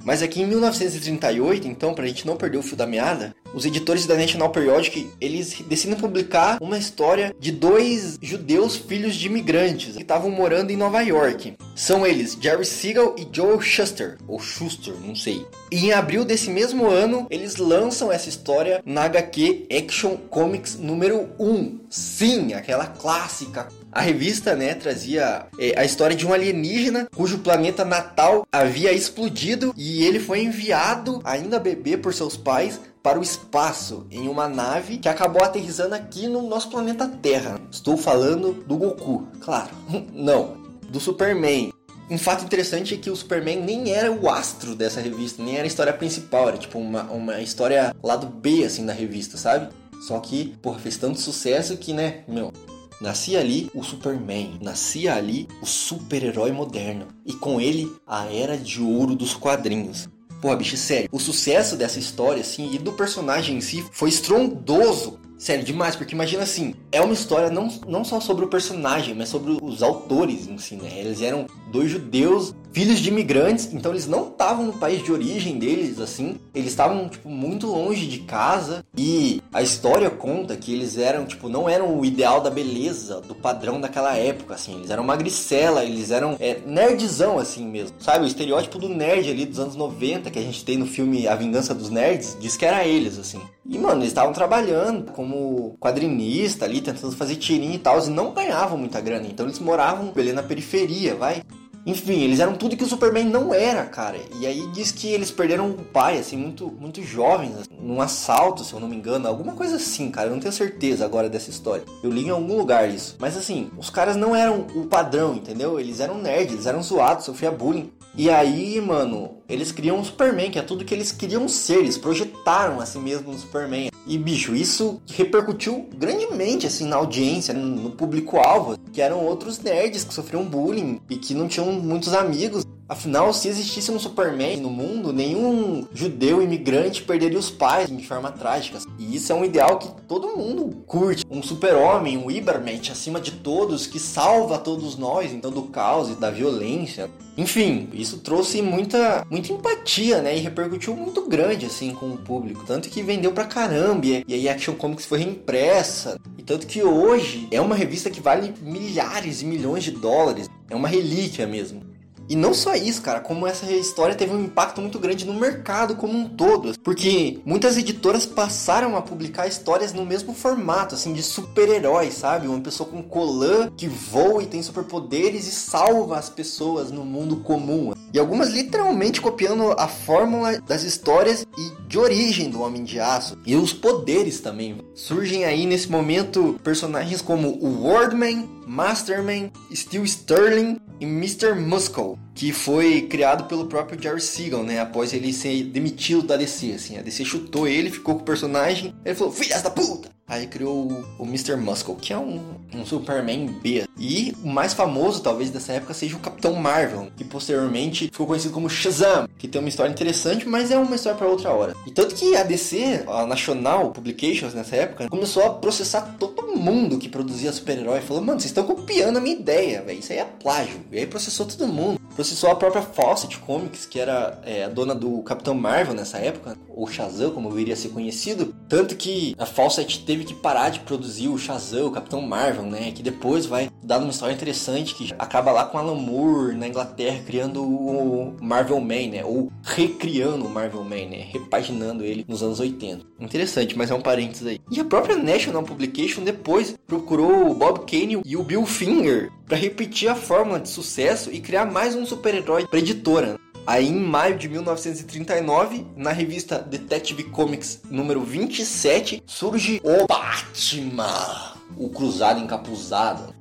Mas aqui em 1938, então, pra gente não perder o fio da meada, os editores da National Periodic, eles decidem publicar uma história de dois judeus filhos de imigrantes que estavam morando em Nova York. São eles Jerry Siegel e Joel Shuster, ou Schuster, não sei. E em abril desse mesmo ano, eles lançam essa história na HQ Action Comics número 1. Sim, aquela clássica a revista, né, trazia é, a história de um alienígena cujo planeta natal havia explodido e ele foi enviado, ainda bebê por seus pais, para o espaço em uma nave que acabou aterrissando aqui no nosso planeta Terra. Estou falando do Goku, claro. [LAUGHS] Não, do Superman. Um fato interessante é que o Superman nem era o astro dessa revista, nem era a história principal, era tipo uma, uma história lado B, assim, da revista, sabe? Só que, porra, fez tanto sucesso que, né, meu, Nascia ali o Superman, nascia ali o super-herói moderno e com ele a era de ouro dos quadrinhos. Pô, bicho, sério, o sucesso dessa história, assim, e do personagem em si foi estrondoso. Sério, demais, porque imagina assim, é uma história não, não só sobre o personagem, mas sobre os autores em si, né? Eles eram dois judeus, filhos de imigrantes, então eles não estavam no país de origem deles, assim, eles estavam, tipo, muito longe de casa, e a história conta que eles eram, tipo, não eram o ideal da beleza, do padrão daquela época, assim, eles eram magricela, eles eram é, nerdzão, assim mesmo, sabe? O estereótipo do nerd ali dos anos 90, que a gente tem no filme A Vingança dos Nerds, diz que era eles, assim. E, mano, eles estavam trabalhando como quadrinista ali, tentando fazer tirinho e tal, e não ganhavam muita grana. Então eles moravam ali na periferia, vai. Enfim, eles eram tudo que o Superman não era, cara. E aí diz que eles perderam o pai, assim, muito, muito jovens, assim, num assalto, se eu não me engano. Alguma coisa assim, cara. Eu não tenho certeza agora dessa história. Eu li em algum lugar isso. Mas assim, os caras não eram o padrão, entendeu? Eles eram nerds, eles eram zoados, sofriam bullying. E aí, mano, eles criam um Superman, que é tudo que eles queriam ser. Eles projetaram assim mesmo no Superman. E, bicho, isso repercutiu grandemente, assim, na audiência, no público-alvo, que eram outros nerds que sofriam bullying e que não tinham muitos amigos. Afinal, se existisse um Superman no mundo, nenhum judeu imigrante perderia os pais de forma trágica. E isso é um ideal que todo mundo curte. Um super-homem, um Ibermente acima de todos, que salva todos nós, então, do caos e da violência. Enfim, isso trouxe muita, muita empatia, né? E repercutiu muito grande, assim, com o público. Tanto que vendeu pra caramba. E aí Action Comics foi reimpressa. E tanto que hoje é uma revista que vale milhares e milhões de dólares. É uma relíquia mesmo. E não só isso, cara, como essa história teve um impacto muito grande no mercado como um todo, porque muitas editoras passaram a publicar histórias no mesmo formato, assim, de super-heróis, sabe? Uma pessoa com colã que voa e tem superpoderes e salva as pessoas no mundo comum. E algumas literalmente copiando a fórmula das histórias e de origem do Homem de Aço. E os poderes também. Surgem aí nesse momento personagens como o Wordman, Masterman, Steel Sterling e Mr. Muscle, que foi criado pelo próprio Jerry Siegel, né? Após ele ser demitido da DC, assim. A DC chutou ele, ficou com o personagem, ele falou, filhas da puta! Aí criou o, Mr. Muscle, que é um, um Superman B. E o mais famoso, talvez, dessa época seja o Capitão Marvel, que posteriormente ficou conhecido como Shazam, que tem uma história interessante, mas é uma história para outra hora. E tanto que a DC, a National Publications nessa época, começou a processar todo mundo que produzia super-herói. Falou, mano, vocês estão copiando a minha ideia, velho. Isso aí é plágio. E aí processou todo mundo. Processou a própria Fawcett Comics, que era é, a dona do Capitão Marvel nessa época, ou Shazam, como viria a ser conhecido. Tanto que a Fawcett teve que parar de produzir o Shazam, o Capitão Marvel, né? Que depois vai dar uma história interessante que acaba lá com Alan Moore na Inglaterra criando o Marvel Man, né? Ou recriando o Marvel Man, né? Repaginando ele nos anos 80. Interessante, mas é um parênteses aí. E a própria National Publication depois procurou o Bob Kane e o Bill Finger para repetir a fórmula de sucesso e criar mais um super-herói para editora. Aí, em maio de 1939, na revista Detective Comics número 27, surge o Batman, o cruzado encapuzado.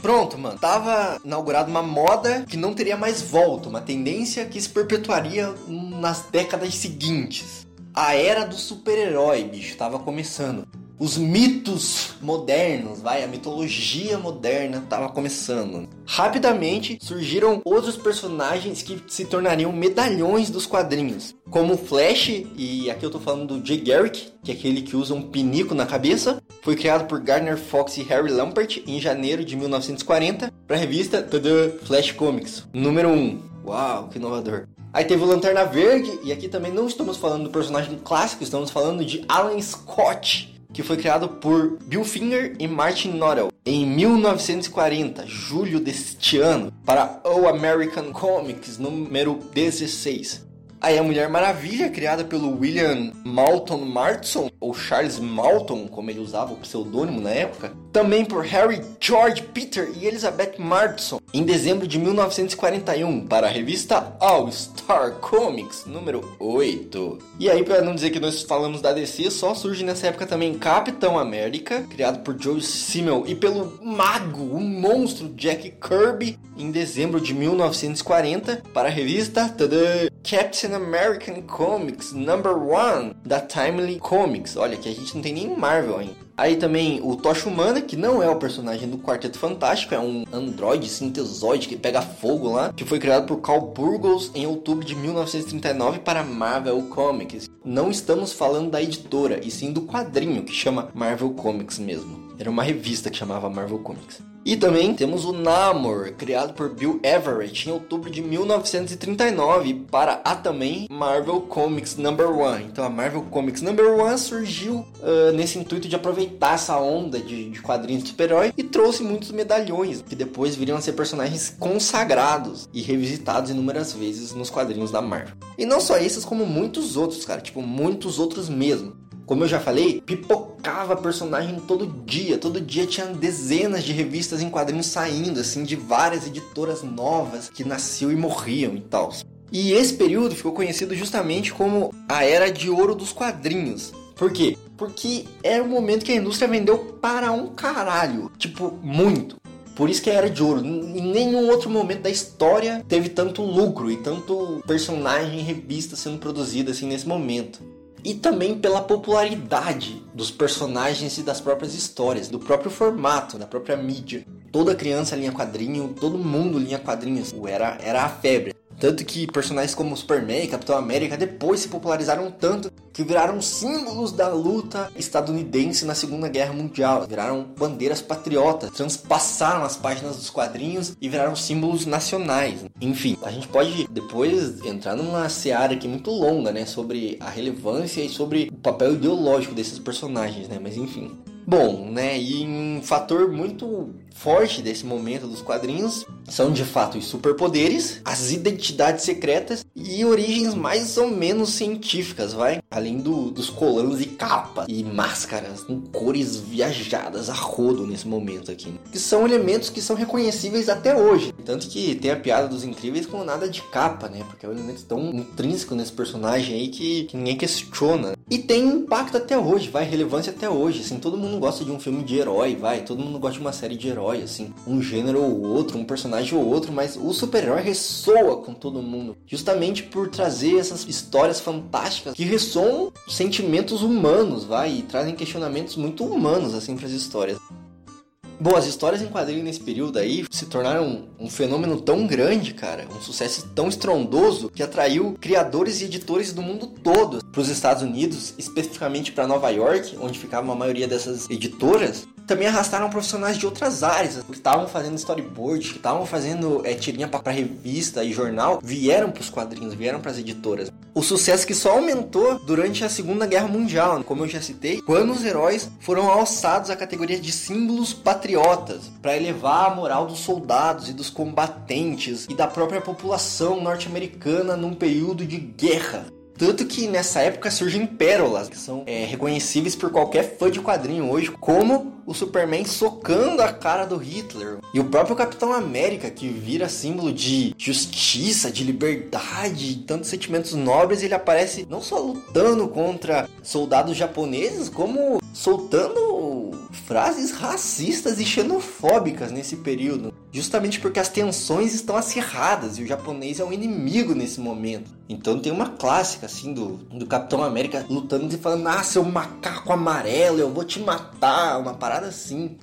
Pronto, mano. Tava inaugurada uma moda que não teria mais volta, uma tendência que se perpetuaria nas décadas seguintes. A era do super-herói, bicho, tava começando os mitos modernos, vai, a mitologia moderna estava começando. Rapidamente surgiram outros personagens que se tornariam medalhões dos quadrinhos, como o Flash, e aqui eu tô falando do Jay Garrick, que é aquele que usa um pinico na cabeça, foi criado por Gardner Fox e Harry Lampert em janeiro de 1940 para a revista The Flash Comics, número 1. Uau, que inovador. Aí teve o Lanterna Verde, e aqui também não estamos falando do personagem clássico, estamos falando de Alan Scott, que foi criado por Bill Finger e Martin Norrell em 1940, julho deste ano, para All American Comics número 16. Aí a Mulher Maravilha, criada pelo William Malton Martson, ou Charles Malton, como ele usava o pseudônimo na época, também por Harry George Peter e Elizabeth Martson, em dezembro de 1941, para a revista All Star Comics, número 8. E aí, para não dizer que nós falamos da DC, só surge nessa época também Capitão América, criado por Joe Simmel e pelo mago, o monstro Jack Kirby, em dezembro de 1940, para a revista tada, Captain American Comics Number 1 da Timely Comics. Olha, que a gente não tem nem Marvel ainda. Aí também o Tocha Humana, que não é o personagem do Quarteto Fantástico, é um androide sintesoide que pega fogo lá, que foi criado por Carl Burgos em outubro de 1939 para Marvel Comics. Não estamos falando da editora, e sim do quadrinho que chama Marvel Comics mesmo. Era uma revista que chamava Marvel Comics. E também temos o Namor, criado por Bill Everett em outubro de 1939 para a também Marvel Comics Number One. Então a Marvel Comics Number One surgiu uh, nesse intuito de aproveitar essa onda de, de quadrinhos de super-herói e trouxe muitos medalhões, que depois viriam a ser personagens consagrados e revisitados inúmeras vezes nos quadrinhos da Marvel. E não só esses, como muitos outros, cara, tipo, muitos outros mesmo. Como eu já falei, pipocava personagem todo dia. Todo dia tinha dezenas de revistas em quadrinhos saindo, assim, de várias editoras novas que nasciam e morriam e tal. E esse período ficou conhecido justamente como a Era de Ouro dos Quadrinhos. Por quê? Porque era o momento que a indústria vendeu para um caralho. Tipo, muito. Por isso que era de ouro. Em nenhum outro momento da história teve tanto lucro e tanto personagem em revista sendo produzida assim nesse momento e também pela popularidade dos personagens e das próprias histórias, do próprio formato, da própria mídia. Toda criança linha quadrinho, todo mundo linha quadrinhos, era, era a febre. Tanto que personagens como Superman e Capitão América depois se popularizaram tanto que viraram símbolos da luta estadunidense na Segunda Guerra Mundial. Viraram bandeiras patriotas, transpassaram as páginas dos quadrinhos e viraram símbolos nacionais. Enfim, a gente pode depois entrar numa seara aqui muito longa, né, sobre a relevância e sobre o papel ideológico desses personagens, né, mas enfim. Bom, né, e um fator muito forte desse momento dos quadrinhos são de fato os superpoderes, as identidades secretas e origens mais ou menos científicas, vai? Além do, dos colanos e capas e máscaras com cores viajadas a rodo nesse momento aqui. Que são elementos que são reconhecíveis até hoje. Tanto que tem a piada dos incríveis com nada de capa, né? Porque é um elemento tão intrínseco nesse personagem aí que, que ninguém questiona. E tem impacto até hoje, vai, relevância até hoje. Assim, todo mundo gosta de um filme de herói, vai, todo mundo gosta de uma série de herói, assim, um gênero ou outro, um personagem ou outro, mas o super-herói ressoa com todo mundo, justamente por trazer essas histórias fantásticas que ressoam sentimentos humanos, vai, e trazem questionamentos muito humanos, assim, para as histórias. Bom, as histórias em quadrinho nesse período aí se tornaram um fenômeno tão grande, cara, um sucesso tão estrondoso que atraiu criadores e editores do mundo todo. Para os Estados Unidos, especificamente para Nova York, onde ficava a maioria dessas editoras, também arrastaram profissionais de outras áreas que estavam fazendo storyboard, que estavam fazendo é, tirinha para revista e jornal, vieram para os quadrinhos, vieram para as editoras. O sucesso que só aumentou durante a Segunda Guerra Mundial, como eu já citei, quando os heróis foram alçados à categoria de símbolos patriotas, para elevar a moral dos soldados e dos combatentes e da própria população norte-americana num período de guerra. Tanto que nessa época surgem pérolas que são é, reconhecíveis por qualquer fã de quadrinho hoje, como o Superman socando a cara do Hitler e o próprio Capitão América que vira símbolo de justiça, de liberdade, de tantos sentimentos nobres. Ele aparece não só lutando contra soldados japoneses, como soltando frases racistas e xenofóbicas nesse período, justamente porque as tensões estão acirradas e o japonês é um inimigo nesse momento. Então tem uma clássica assim do, do Capitão América lutando e falando: "Ah, seu macaco amarelo, eu vou te matar", uma parada assim.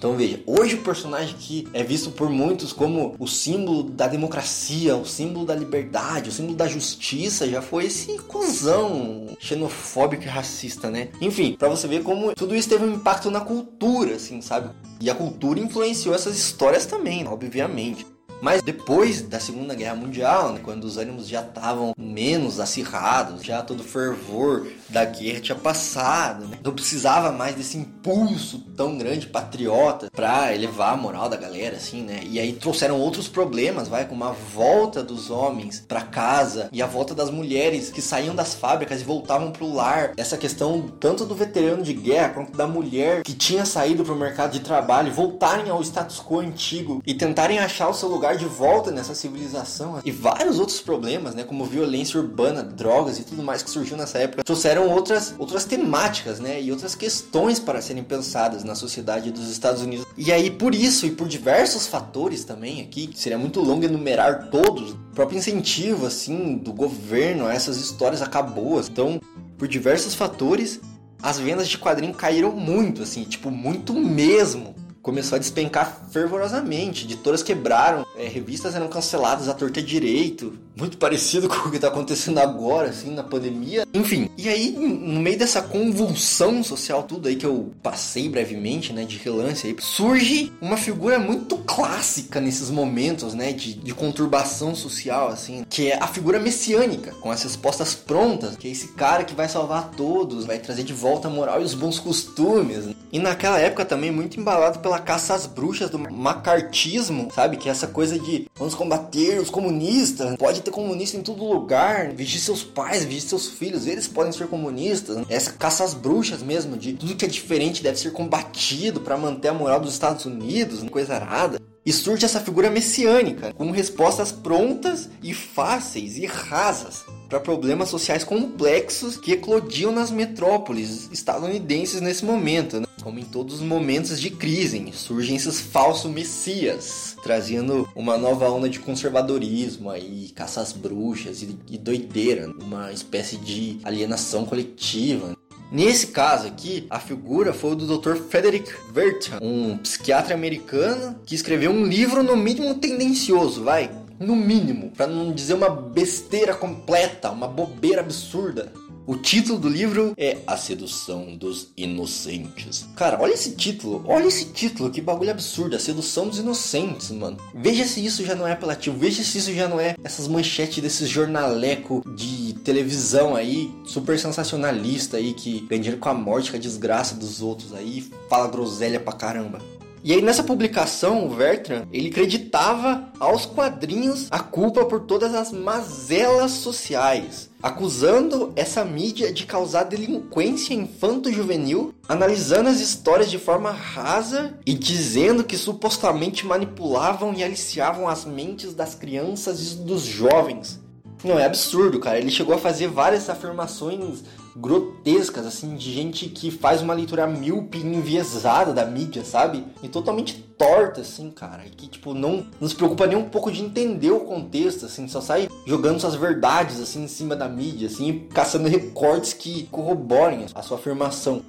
Então veja, hoje o personagem que é visto por muitos como o símbolo da democracia, o símbolo da liberdade, o símbolo da justiça, já foi esse cuzão xenofóbico e racista, né? Enfim, para você ver como tudo isso teve um impacto na cultura, assim, sabe? E a cultura influenciou essas histórias também, obviamente. Mas depois da Segunda Guerra Mundial, né, quando os ânimos já estavam menos acirrados, já todo o fervor da guerra tinha passado, né? não precisava mais desse impulso tão grande patriota para elevar a moral da galera, assim, né? E aí trouxeram outros problemas, vai, com uma volta dos homens para casa e a volta das mulheres que saíam das fábricas e voltavam pro lar. Essa questão tanto do veterano de guerra quanto da mulher que tinha saído pro mercado de trabalho voltarem ao status quo antigo e tentarem achar o seu lugar de volta nessa civilização e vários outros problemas, né, como violência urbana, drogas e tudo mais que surgiu nessa época, trouxeram outras outras temáticas, né, e outras questões para serem pensadas na sociedade dos Estados Unidos. E aí por isso e por diversos fatores também aqui, seria muito longo enumerar todos, o próprio incentivo assim do governo a essas histórias acabou. Então, por diversos fatores, as vendas de quadrinho caíram muito, assim, tipo, muito mesmo começou a despencar fervorosamente. Editoras quebraram, é, revistas eram canceladas à torta direito. Muito parecido [LAUGHS] com o que está acontecendo agora, assim, na pandemia. Enfim, e aí, no meio dessa convulsão social, tudo aí que eu passei brevemente, né, de relance aí, surge uma figura muito clássica nesses momentos, né, de, de conturbação social, assim, que é a figura messiânica, com as respostas prontas, que é esse cara que vai salvar todos, vai trazer de volta a moral e os bons costumes. E naquela época também muito embalado pela caça às bruxas do macartismo, sabe? Que é essa coisa de vamos combater os comunistas, pode ter comunista em todo lugar, vigir seus pais, vigir seus filhos, eles podem ser comunistas. Essa caça às bruxas mesmo, de tudo que é diferente deve ser combatido para manter a moral dos Estados Unidos, coisa arada. E surge essa figura messiânica, com respostas prontas e fáceis e rasas para problemas sociais complexos que eclodiam nas metrópoles estadunidenses nesse momento. Né? Como em todos os momentos de crise, surgem esses falsos messias, trazendo uma nova onda de conservadorismo aí, caça às bruxas e, e doideira, uma espécie de alienação coletiva. Nesse caso aqui, a figura foi do Dr. Frederick Wertham, um psiquiatra americano que escreveu um livro no mínimo tendencioso, vai, no mínimo, para não dizer uma besteira completa, uma bobeira absurda. O título do livro é A Sedução dos Inocentes. Cara, olha esse título, olha esse título, que bagulho absurdo, A Sedução dos Inocentes, mano. Veja se isso já não é apelativo, veja se isso já não é essas manchetes desses jornaleco de televisão aí, super sensacionalista aí, que ganha dinheiro com a morte, com a desgraça dos outros aí, fala groselha pra caramba. E aí nessa publicação, o Vertran, ele acreditava aos quadrinhos a culpa por todas as mazelas sociais, acusando essa mídia de causar delinquência infanto-juvenil, analisando as histórias de forma rasa e dizendo que supostamente manipulavam e aliciavam as mentes das crianças e dos jovens. Não, é absurdo, cara. Ele chegou a fazer várias afirmações grotescas, assim, de gente que faz uma leitura míope enviesada da mídia, sabe? E totalmente torta, assim, cara. E que, tipo, não, não se preocupa nem um pouco de entender o contexto, assim, só sai jogando suas verdades, assim, em cima da mídia, assim, caçando recortes que corroborem a sua afirmação.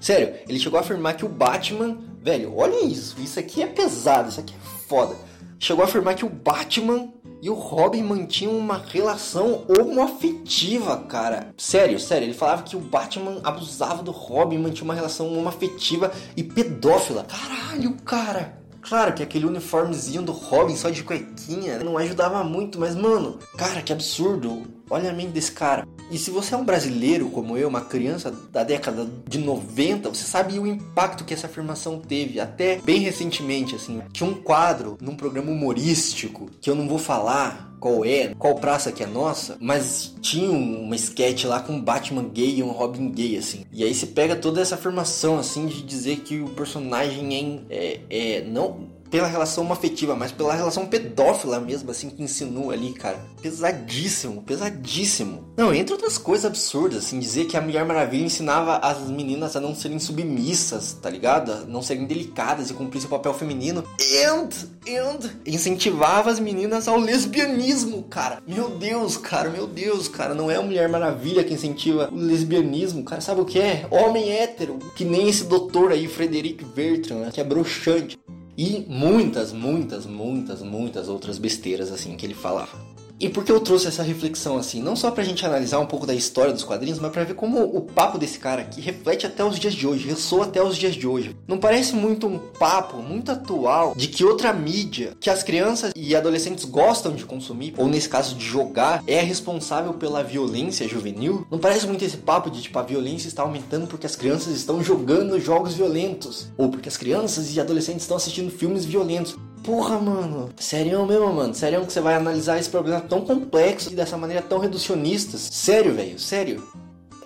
Sério, ele chegou a afirmar que o Batman, velho, olha isso, isso aqui é pesado, isso aqui é foda. Chegou a afirmar que o Batman e o Robin mantinha uma relação homoafetiva, cara. Sério, sério. Ele falava que o Batman abusava do Robin, mantinha uma relação homoafetiva e pedófila. Caralho, cara. Claro que aquele uniformezinho do Robin só de cuequinha não ajudava muito, mas mano, cara, que absurdo. Olha a mente desse cara. E se você é um brasileiro como eu, uma criança da década de 90, você sabe o impacto que essa afirmação teve. Até bem recentemente, assim. Tinha um quadro num programa humorístico que eu não vou falar qual é, qual praça que é nossa, mas tinha uma sketch lá com um Batman gay e um Robin gay, assim. E aí você pega toda essa afirmação, assim, de dizer que o personagem é, é, é não pela relação afetiva, mas pela relação pedófila mesmo, assim, que insinua ali, cara. Pesadíssimo, pesadíssimo. Não, entre outras coisas absurdas, assim, dizer que a Mulher Maravilha ensinava as meninas a não serem submissas, tá ligado? A não serem delicadas e cumprir seu papel feminino. And, and, incentivava as meninas ao lesbianismo, cara. Meu Deus, cara, meu Deus, cara. Não é a Mulher Maravilha que incentiva o lesbianismo, cara. Sabe o que é? Homem hétero. Que nem esse doutor aí, Frederic Bertrand, né? que é broxante. E muitas, muitas, muitas, muitas outras besteiras assim que ele falava. E por que eu trouxe essa reflexão assim? Não só pra gente analisar um pouco da história dos quadrinhos, mas pra ver como o papo desse cara aqui reflete até os dias de hoje, ressoa até os dias de hoje. Não parece muito um papo muito atual de que outra mídia que as crianças e adolescentes gostam de consumir, ou nesse caso de jogar, é responsável pela violência juvenil? Não parece muito esse papo de tipo a violência está aumentando porque as crianças estão jogando jogos violentos, ou porque as crianças e adolescentes estão assistindo filmes violentos. Porra, mano. Sério mesmo, mano. Sério que você vai analisar esse problema tão complexo e dessa maneira tão reducionista. Sério, velho. Sério.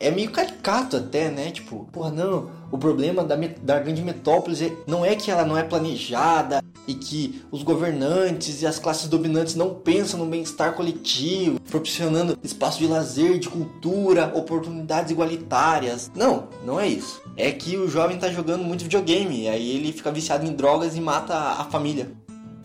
É meio caricato até, né? Tipo, porra, não. O problema da, da grande metrópole não é que ela não é planejada e que os governantes e as classes dominantes não pensam no bem-estar coletivo, proporcionando espaço de lazer, de cultura, oportunidades igualitárias. Não, não é isso. É que o jovem tá jogando muito videogame, aí ele fica viciado em drogas e mata a família.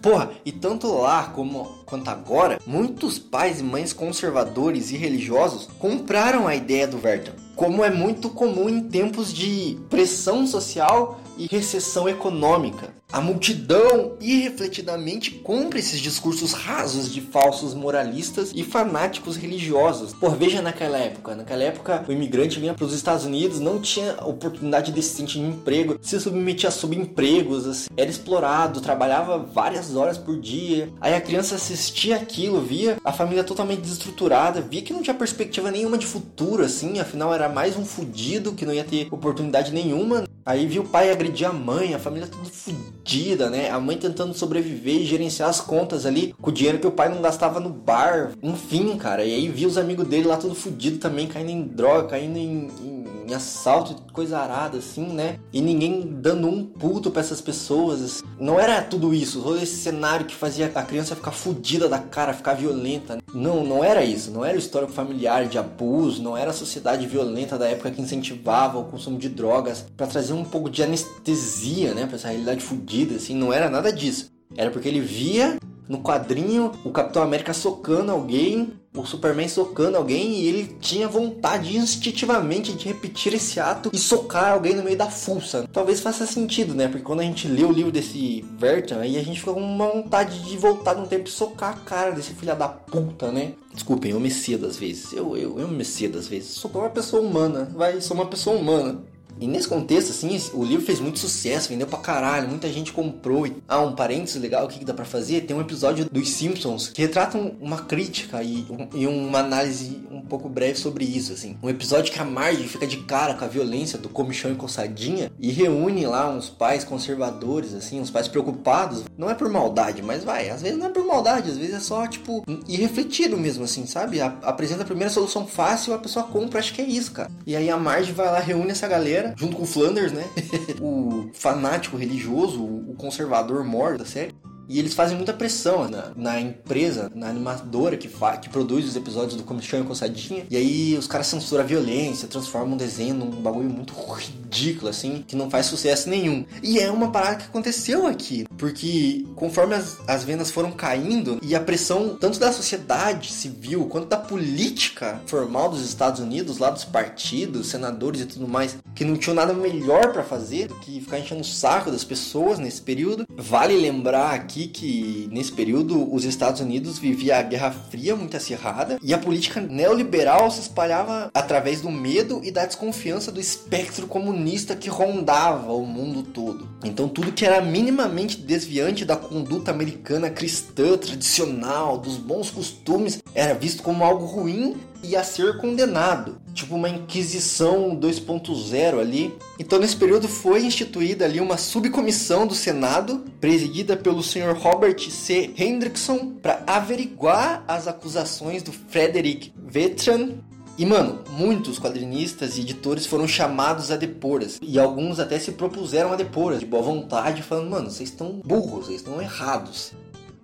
Porra, e tanto lá como quanto agora, muitos pais e mães conservadores e religiosos compraram a ideia do Verton, como é muito comum em tempos de pressão social e recessão econômica. A multidão irrefletidamente compra esses discursos rasos de falsos moralistas e fanáticos religiosos. Por veja naquela época, naquela época o imigrante vinha para os Estados Unidos, não tinha oportunidade decente de emprego, se submetia a subempregos, assim, era explorado, trabalhava várias horas por dia. Aí a criança assistia aquilo, via a família totalmente desestruturada, via que não tinha perspectiva nenhuma de futuro, assim, afinal era mais um fudido que não ia ter oportunidade nenhuma. Aí viu o pai agredir a mãe, a família tudo fudida, né? A mãe tentando sobreviver e gerenciar as contas ali com o dinheiro que o pai não gastava no bar. Enfim, cara. E aí viu os amigos dele lá tudo fudido também, caindo em droga, caindo em, em em assalto, coisa arada, assim, né? E ninguém dando um puto para essas pessoas. Não era tudo isso, todo esse cenário que fazia a criança ficar fudida da cara, ficar violenta. Né? Não, não era isso. Não era o histórico familiar de abuso, não era a sociedade violenta da época que incentivava o consumo de drogas para trazer um pouco de anestesia, né? Pra essa realidade fudida, assim. Não era nada disso. Era porque ele via no quadrinho o Capitão América socando alguém o Superman socando alguém e ele tinha vontade instintivamente de repetir esse ato e socar alguém no meio da fuça. Talvez faça sentido, né? Porque quando a gente lê o livro desse Vertan, aí a gente fica com uma vontade de voltar no tempo e socar a cara desse filho da puta, né? Desculpem, eu mecia das vezes. Eu, eu, eu mecia das vezes. Sou uma pessoa humana. Vai, sou uma pessoa humana. E nesse contexto, assim, o livro fez muito sucesso, vendeu pra caralho, muita gente comprou. Ah, um parênteses legal, o que, que dá pra fazer? Tem um episódio dos Simpsons que retrata uma crítica e, um, e uma análise um pouco breve sobre isso, assim. Um episódio que a Marge fica de cara com a violência do comichão e coçadinha e reúne lá uns pais conservadores, assim, uns pais preocupados. Não é por maldade, mas vai, às vezes não é por maldade, às vezes é só, tipo, irrefletido mesmo, assim, sabe? A, apresenta a primeira solução fácil, a pessoa compra, acho que é isso, cara. E aí a Marge vai lá, reúne essa galera junto com o Flanders, né? [LAUGHS] o fanático religioso, o conservador mor da série. E eles fazem muita pressão na, na empresa, na animadora que, que produz os episódios do Comichão e Coçadinha. E aí os caras censuram a violência, transformam o desenho num bagulho muito ridículo, assim, que não faz sucesso nenhum. E é uma parada que aconteceu aqui. Porque conforme as, as vendas foram caindo e a pressão tanto da sociedade civil quanto da política formal dos Estados Unidos, lá dos partidos, senadores e tudo mais, que não tinham nada melhor para fazer do que ficar enchendo o saco das pessoas nesse período. Vale lembrar aqui aqui que nesse período os Estados Unidos vivia a Guerra Fria muito acirrada e a política neoliberal se espalhava através do medo e da desconfiança do espectro comunista que rondava o mundo todo. Então tudo que era minimamente desviante da conduta americana cristã tradicional, dos bons costumes, era visto como algo ruim e a ser condenado, tipo uma inquisição 2.0 ali. Então nesse período foi instituída ali uma subcomissão do Senado, presidida pelo Sr. Robert C. Hendrickson, para averiguar as acusações do Frederick Vetran e, mano, muitos quadrinistas e editores foram chamados a deporas. E alguns até se propuseram a deporas, de boa vontade, falando, mano, vocês estão burros, vocês estão errados.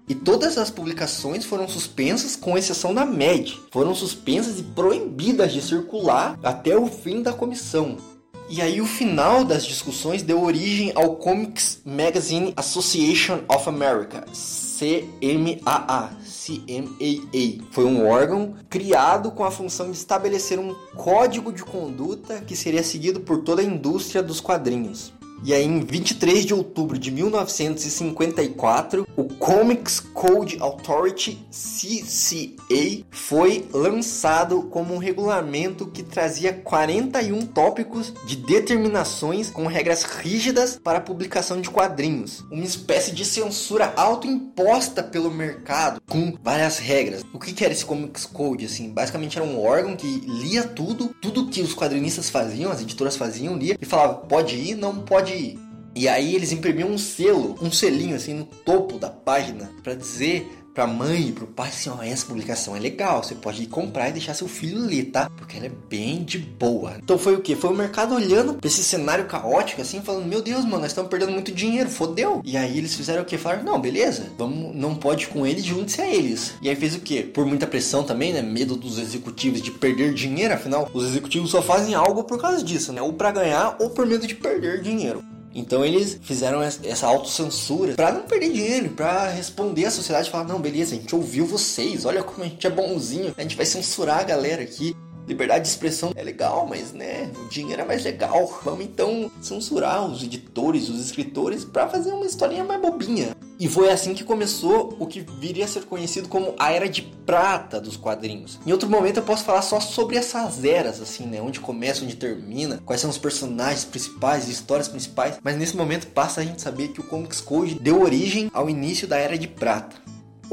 E todas as publicações foram suspensas, com exceção da MED. Foram suspensas e proibidas de circular até o fim da comissão. E aí o final das discussões deu origem ao Comics Magazine Association of America, CMAA, CMAA. Foi um órgão criado com a função de estabelecer um código de conduta que seria seguido por toda a indústria dos quadrinhos. E aí, em 23 de outubro de 1954, o Comics Code Authority CCA foi lançado como um regulamento que trazia 41 tópicos de determinações com regras rígidas para a publicação de quadrinhos, uma espécie de censura autoimposta pelo mercado com várias regras. O que, era esse Comics Code assim? Basicamente era um órgão que lia tudo, tudo que os quadrinistas faziam, as editoras faziam, lia e falava pode ir, não pode ir. E aí eles imprimiam um selo, um selinho assim no topo da página para dizer pra mãe e pro pai assim, ó, essa publicação é legal, você pode ir comprar e deixar seu filho ler, tá? Porque ela é bem de boa. Então foi o que? Foi o mercado olhando pra esse cenário caótico, assim, falando, meu Deus, mano, nós estamos perdendo muito dinheiro, fodeu. E aí eles fizeram o que? Falaram, não, beleza, vamos, não pode com eles, junte-se a eles. E aí fez o que? Por muita pressão também, né? Medo dos executivos de perder dinheiro, afinal, os executivos só fazem algo por causa disso, né? Ou para ganhar ou por medo de perder dinheiro. Então eles fizeram essa autocensura para não perder dinheiro, para responder à sociedade e falar: não, beleza, a gente ouviu vocês, olha como a gente é bonzinho, a gente vai censurar a galera aqui. Liberdade de expressão é legal, mas né, o dinheiro é mais legal. Vamos então censurar os editores, os escritores para fazer uma historinha mais bobinha. E foi assim que começou o que viria a ser conhecido como a era de prata dos quadrinhos. Em outro momento eu posso falar só sobre essas eras, assim, né? Onde começa, onde termina, quais são os personagens principais, as histórias principais. Mas nesse momento basta a gente saber que o Comics Code deu origem ao início da era de prata.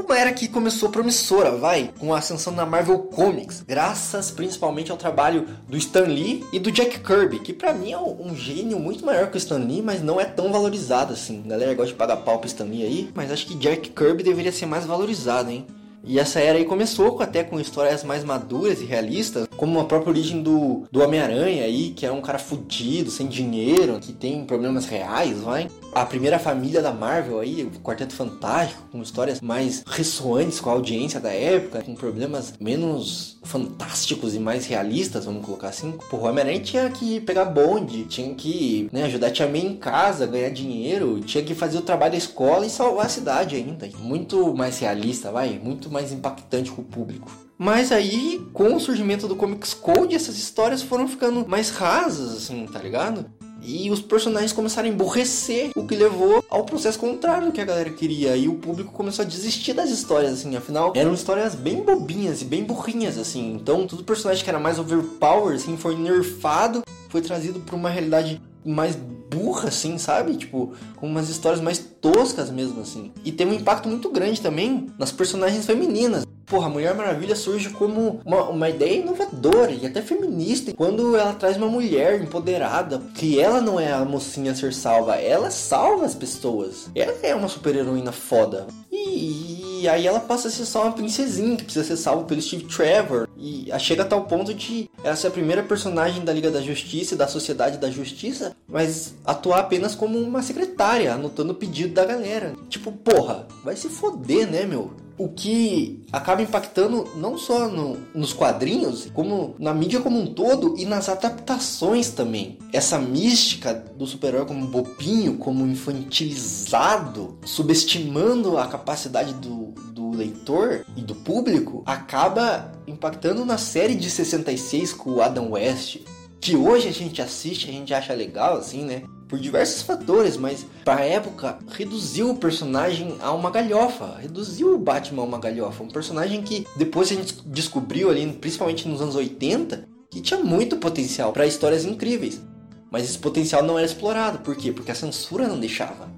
Uma era que começou promissora, vai, com a ascensão da Marvel Comics, graças principalmente ao trabalho do Stan Lee e do Jack Kirby, que para mim é um gênio muito maior que o Stan Lee, mas não é tão valorizado assim. A galera gosta de pagar pau pro Stan Lee aí, mas acho que Jack Kirby deveria ser mais valorizado, hein? E essa era aí começou até com histórias mais maduras e realistas, como a própria origem do, do Homem-Aranha aí, que é um cara fudido, sem dinheiro, que tem problemas reais, vai. A primeira família da Marvel aí, o Quarteto Fantástico, com histórias mais ressoantes com a audiência da época, com problemas menos fantásticos e mais realistas, vamos colocar assim. Pô, o Homem-Aranha tinha que pegar bonde, tinha que né, ajudar a tia em casa, ganhar dinheiro, tinha que fazer o trabalho da escola e salvar a cidade ainda. Muito mais realista, vai, muito mais impactante com o público. Mas aí, com o surgimento do Comics Code, essas histórias foram ficando mais rasas, assim, tá ligado? E os personagens começaram a emborrecer, o que levou ao processo contrário do que a galera queria. E o público começou a desistir das histórias, assim. Afinal, eram histórias bem bobinhas e bem burrinhas, assim. Então, todo personagem que era mais overpower, assim, foi nerfado, foi trazido para uma realidade mais burra, assim, sabe? Tipo, com umas histórias mais toscas mesmo, assim. E tem um impacto muito grande também nas personagens femininas. Porra, a Mulher Maravilha surge como uma, uma ideia inovadora e até feminista. Quando ela traz uma mulher empoderada, que ela não é a mocinha a ser salva, ela salva as pessoas. Ela é uma super heroína foda. E, e aí ela passa a ser só uma princesinha que precisa ser salva pelo Steve Trevor. E chega a tal ponto de ela ser a primeira personagem da Liga da Justiça e da Sociedade da Justiça, mas atuar apenas como uma secretária, anotando o pedido da galera. Tipo, porra, vai se foder, né, meu? O que acaba impactando não só no, nos quadrinhos, como na mídia como um todo e nas adaptações também. Essa mística do super-herói como bobinho, como infantilizado, subestimando a capacidade do, do leitor e do público, acaba impactando na série de 66 com o Adam West, que hoje a gente assiste, a gente acha legal, assim, né? Por diversos fatores, mas para a época reduziu o personagem a uma galhofa, reduziu o Batman a uma galhofa, um personagem que depois a gente descobriu ali, principalmente nos anos 80, que tinha muito potencial para histórias incríveis. Mas esse potencial não era explorado, por quê? Porque a censura não deixava.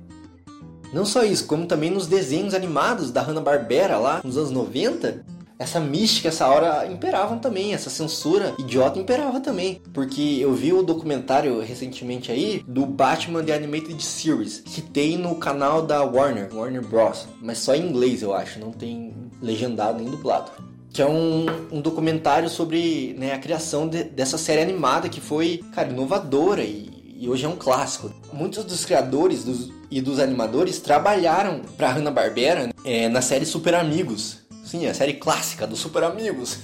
Não só isso, como também nos desenhos animados da Hanna-Barbera lá nos anos 90, essa mística, essa hora imperavam também, essa censura idiota imperava também. Porque eu vi o documentário recentemente aí do Batman The Animated Series, que tem no canal da Warner, Warner Bros. Mas só em inglês eu acho, não tem legendado nem dublado que é um, um documentário sobre né, a criação de, dessa série animada que foi, cara, inovadora e, e hoje é um clássico. Muitos dos criadores dos, e dos animadores trabalharam para Hanna-Barbera né, é, na série Super Amigos, Sim, a série clássica dos Super Amigos.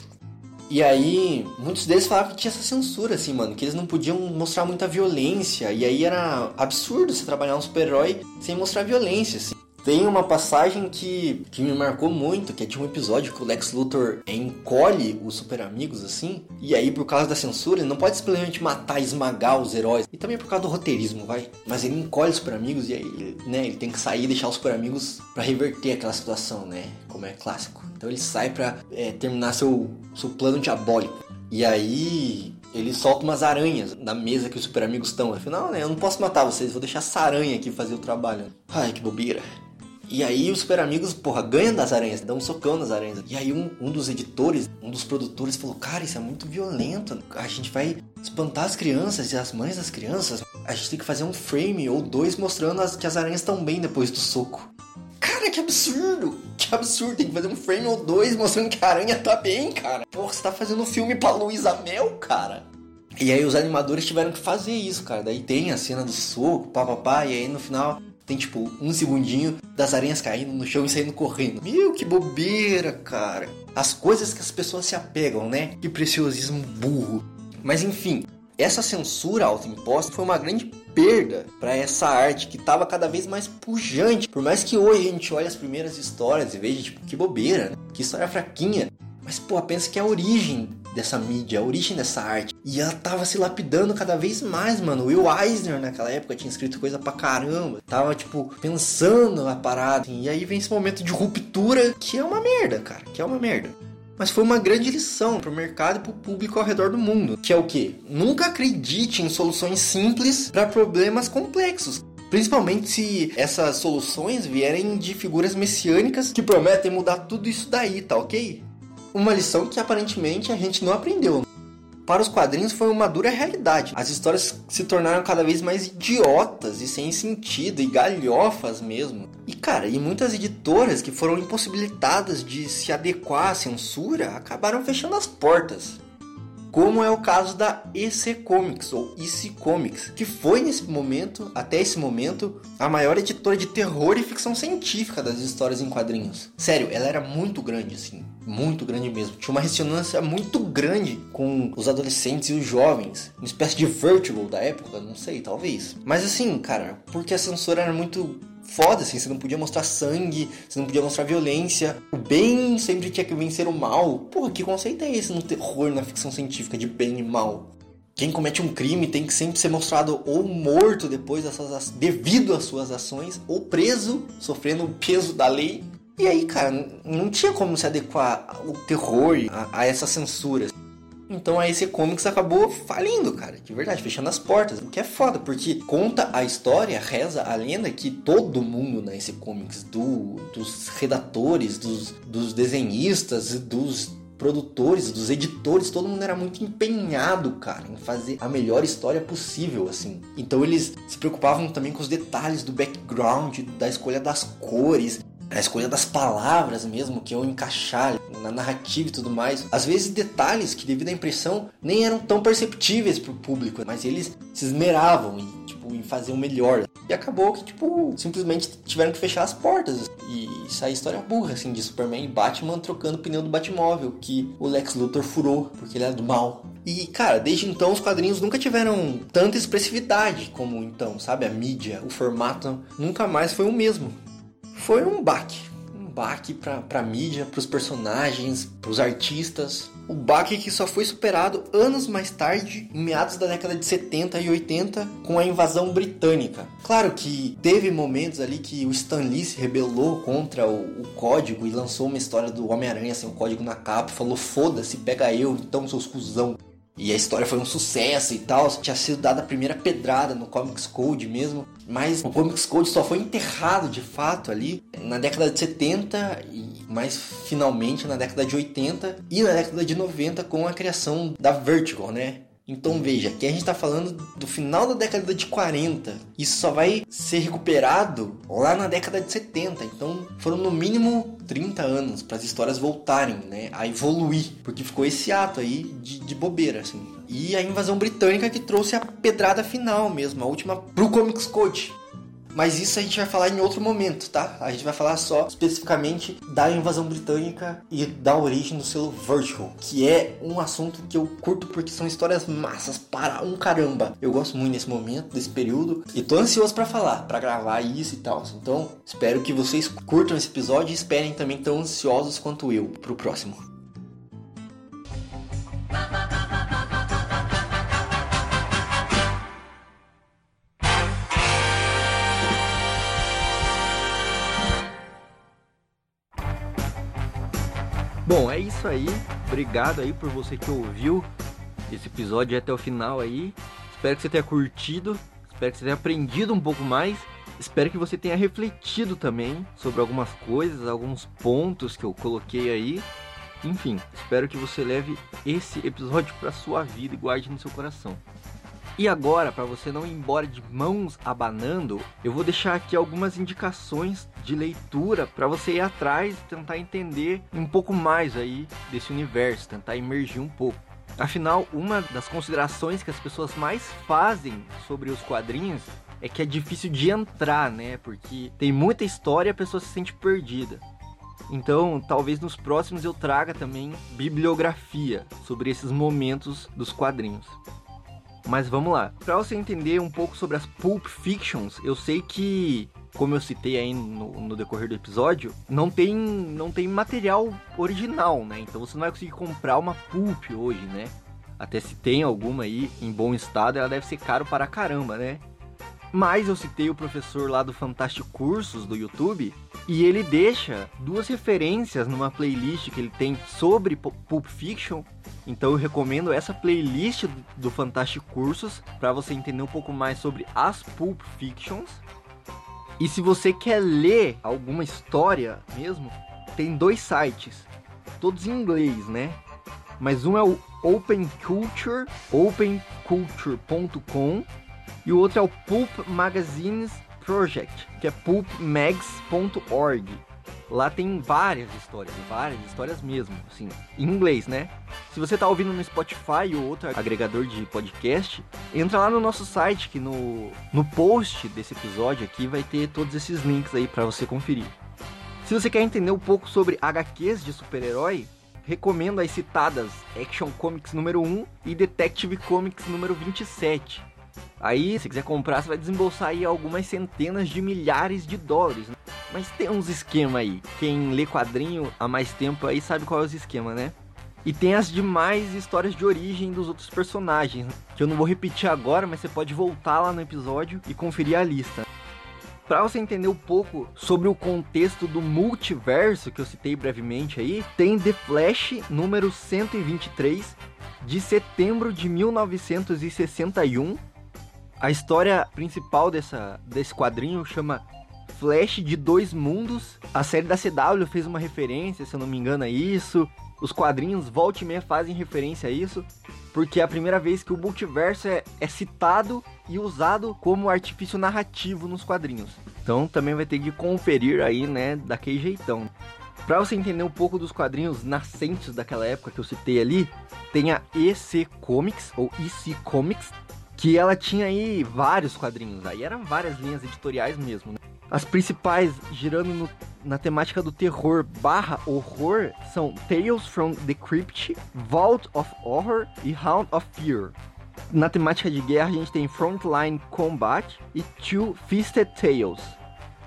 E aí, muitos deles falavam que tinha essa censura, assim, mano, que eles não podiam mostrar muita violência. E aí era absurdo você trabalhar um super-herói sem mostrar violência, assim. Tem uma passagem que, que me marcou muito, que é de um episódio que o Lex Luthor encolhe os super amigos assim, e aí por causa da censura ele não pode simplesmente matar esmagar os heróis. E também por causa do roteirismo, vai. Mas ele encolhe os super amigos e aí, né, ele tem que sair e deixar os super amigos para reverter aquela situação, né? Como é clássico. Então ele sai para é, terminar seu, seu plano diabólico. E aí ele solta umas aranhas na mesa que os super amigos estão. Afinal, né? Eu não posso matar vocês, vou deixar essa aranha aqui fazer o trabalho. Ai, que bobeira. E aí os super amigos, porra, ganham das aranhas, dão um socão nas aranhas. E aí um, um dos editores, um dos produtores falou, cara, isso é muito violento. A gente vai espantar as crianças e as mães das crianças. A gente tem que fazer um frame ou dois mostrando as, que as aranhas estão bem depois do soco. Cara, que absurdo! Que absurdo! Tem que fazer um frame ou dois mostrando que a aranha tá bem, cara. Porra, você tá fazendo um filme pra Luísa Mel, cara? E aí os animadores tiveram que fazer isso, cara. Daí tem a cena do soco, papapá, e aí no final tem tipo um segundinho das aranhas caindo no chão e saindo correndo. Meu, que bobeira, cara. As coisas que as pessoas se apegam, né? Que preciosismo burro. Mas enfim, essa censura autoimposta foi uma grande perda para essa arte que estava cada vez mais pujante. Por mais que hoje a gente olhe as primeiras histórias e veja, tipo, que bobeira, né? que história fraquinha. Mas, pô, pensa que é a origem dessa mídia, a origem dessa arte. E ela tava se lapidando cada vez mais, mano. Will Eisner naquela época tinha escrito coisa pra caramba. Tava, tipo, pensando a parada. Assim. E aí vem esse momento de ruptura que é uma merda, cara. Que é uma merda. Mas foi uma grande lição pro mercado e pro público ao redor do mundo. Que é o que? Nunca acredite em soluções simples para problemas complexos. Principalmente se essas soluções vierem de figuras messiânicas que prometem mudar tudo isso daí, tá ok? Uma lição que aparentemente a gente não aprendeu. Para os quadrinhos foi uma dura realidade. As histórias se tornaram cada vez mais idiotas e sem sentido e galhofas mesmo. E cara, e muitas editoras que foram impossibilitadas de se adequar à censura acabaram fechando as portas como é o caso da EC Comics ou EC Comics, que foi nesse momento, até esse momento, a maior editora de terror e ficção científica das histórias em quadrinhos. Sério, ela era muito grande assim, muito grande mesmo. Tinha uma ressonância muito grande com os adolescentes e os jovens, uma espécie de Vertigo da época, não sei, talvez. Mas assim, cara, porque a censura era muito foda, assim, você não podia mostrar sangue, você não podia mostrar violência. O bem sempre tinha que vencer o mal. Porra, que conceito é esse no terror, na ficção científica de bem e mal? Quem comete um crime tem que sempre ser mostrado ou morto depois das suas, devido às suas ações, ou preso, sofrendo o peso da lei. E aí, cara, não tinha como se adequar o terror a, a essas censuras. Então a EC Comics acabou falindo, cara, de verdade, fechando as portas, o que é foda, porque conta a história, reza a lenda que todo mundo na EC Comics, do, dos redatores, dos, dos desenhistas, dos produtores, dos editores, todo mundo era muito empenhado, cara, em fazer a melhor história possível, assim. Então eles se preocupavam também com os detalhes do background, da escolha das cores, a escolha das palavras mesmo, que iam encaixar na narrativa e tudo mais. Às vezes detalhes que devido à impressão nem eram tão perceptíveis pro público, mas eles se esmeravam em, tipo, em fazer o melhor. E acabou que, tipo, simplesmente tiveram que fechar as portas e sair história burra, assim, de Superman e Batman trocando o pneu do Batmóvel, que o Lex Luthor furou, porque ele era do mal. E, cara, desde então os quadrinhos nunca tiveram tanta expressividade como então, sabe? A mídia, o formato nunca mais foi o mesmo foi um baque. Um baque pra, pra mídia, pros personagens, pros artistas. O baque que só foi superado anos mais tarde, em meados da década de 70 e 80, com a invasão britânica. Claro que teve momentos ali que o Stan Lee se rebelou contra o, o código e lançou uma história do Homem-Aranha sem o código na capa, falou foda-se, pega eu, então seus cuzão. E a história foi um sucesso e tal. Tinha sido dada a primeira pedrada no Comics Code mesmo. Mas o Comics Code só foi enterrado de fato ali na década de 70 e mais finalmente na década de 80 e na década de 90 com a criação da Vertigo, né? Então veja, aqui a gente está falando do final da década de 40. Isso só vai ser recuperado lá na década de 70. Então foram no mínimo 30 anos para as histórias voltarem né, a evoluir. Porque ficou esse ato aí de, de bobeira, assim. E a invasão britânica que trouxe a pedrada final mesmo, a última pro Comics Code. Mas isso a gente vai falar em outro momento, tá? A gente vai falar só especificamente da invasão britânica e da origem do selo Virtual, que é um assunto que eu curto porque são histórias massas para um caramba. Eu gosto muito desse momento, desse período, e tô ansioso para falar, para gravar isso e tal. Então, espero que vocês curtam esse episódio e esperem também tão ansiosos quanto eu pro próximo. Bom, é isso aí. Obrigado aí por você que ouviu esse episódio até o final aí. Espero que você tenha curtido, espero que você tenha aprendido um pouco mais. Espero que você tenha refletido também sobre algumas coisas, alguns pontos que eu coloquei aí. Enfim, espero que você leve esse episódio para sua vida e guarde no seu coração. E agora, para você não ir embora de mãos abanando, eu vou deixar aqui algumas indicações de leitura para você ir atrás e tentar entender um pouco mais aí desse universo, tentar emergir um pouco. Afinal, uma das considerações que as pessoas mais fazem sobre os quadrinhos é que é difícil de entrar, né? Porque tem muita história e a pessoa se sente perdida. Então, talvez nos próximos eu traga também bibliografia sobre esses momentos dos quadrinhos. Mas vamos lá. Para você entender um pouco sobre as Pulp Fictions, eu sei que como eu citei aí no, no, decorrer do episódio, não tem, não tem material original, né? Então você não vai conseguir comprar uma pulp hoje, né? Até se tem alguma aí em bom estado, ela deve ser caro para caramba, né? Mas eu citei o professor lá do Fantástico Cursos do YouTube e ele deixa duas referências numa playlist que ele tem sobre Pulp Fiction. Então eu recomendo essa playlist do Fantástico Cursos para você entender um pouco mais sobre as Pulp Fictions. E se você quer ler alguma história mesmo, tem dois sites, todos em inglês, né? Mas um é o Open Culture, openculture.com e o outro é o Pulp Magazines Project, que é pulpmags.org. Lá tem várias histórias, várias histórias mesmo, assim, em inglês, né? Se você tá ouvindo no Spotify ou outro agregador de podcast, entra lá no nosso site que no, no post desse episódio aqui vai ter todos esses links aí para você conferir. Se você quer entender um pouco sobre HQs de super-herói, recomendo as citadas Action Comics número 1 e Detective Comics número 27. Aí, se quiser comprar, você vai desembolsar aí algumas centenas de milhares de dólares. Né? Mas tem uns esquema aí. Quem lê quadrinho há mais tempo aí sabe qual é os esquema, né? E tem as demais histórias de origem dos outros personagens, né? que eu não vou repetir agora, mas você pode voltar lá no episódio e conferir a lista. Para você entender um pouco sobre o contexto do multiverso que eu citei brevemente aí, tem The Flash número 123 de setembro de 1961 a história principal dessa, desse quadrinho chama Flash de Dois Mundos. A série da CW fez uma referência, se eu não me engano, a isso. Os quadrinhos Volte e Meia fazem referência a isso, porque é a primeira vez que o multiverso é, é citado e usado como artifício narrativo nos quadrinhos. Então também vai ter que conferir aí, né, daquele jeitão. Para você entender um pouco dos quadrinhos nascentes daquela época que eu citei ali, tem a EC Comics ou EC Comics, que ela tinha aí vários quadrinhos, aí eram várias linhas editoriais mesmo, né? As principais, girando no, na temática do terror barra horror, são Tales from the Crypt, Vault of Horror e Hound of Fear. Na temática de guerra, a gente tem Frontline Combat e Two Fisted Tales.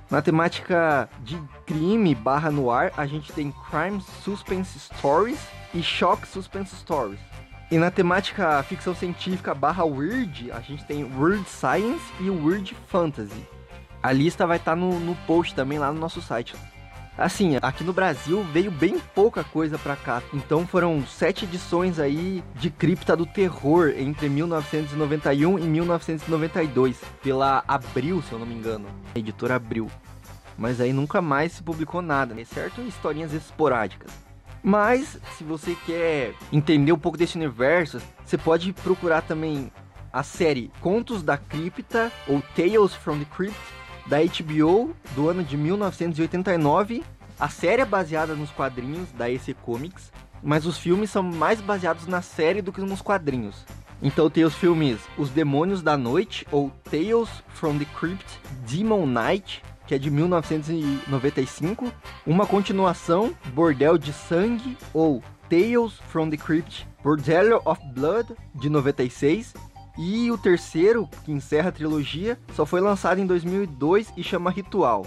Na temática de crime barra noir, a gente tem Crime Suspense Stories e Shock Suspense Stories. E na temática ficção científica barra weird, a gente tem Weird Science e Weird Fantasy. A lista vai estar tá no, no post também lá no nosso site. Assim, aqui no Brasil veio bem pouca coisa pra cá. Então foram sete edições aí de Cripta do Terror entre 1991 e 1992. Pela Abril, se eu não me engano. editora Abril. Mas aí nunca mais se publicou nada, né? Certo? Historinhas esporádicas. Mas, se você quer entender um pouco desse universo, você pode procurar também a série Contos da Cripta ou Tales from the Crypt da HBO do ano de 1989. A série é baseada nos quadrinhos da EC Comics, mas os filmes são mais baseados na série do que nos quadrinhos. Então tem os filmes Os Demônios da Noite ou Tales from the Crypt Demon Night, que é de 1995, uma continuação Bordel de Sangue ou Tales from the Crypt Bordello of Blood de 96 e o terceiro, que encerra a trilogia, só foi lançado em 2002 e chama Ritual.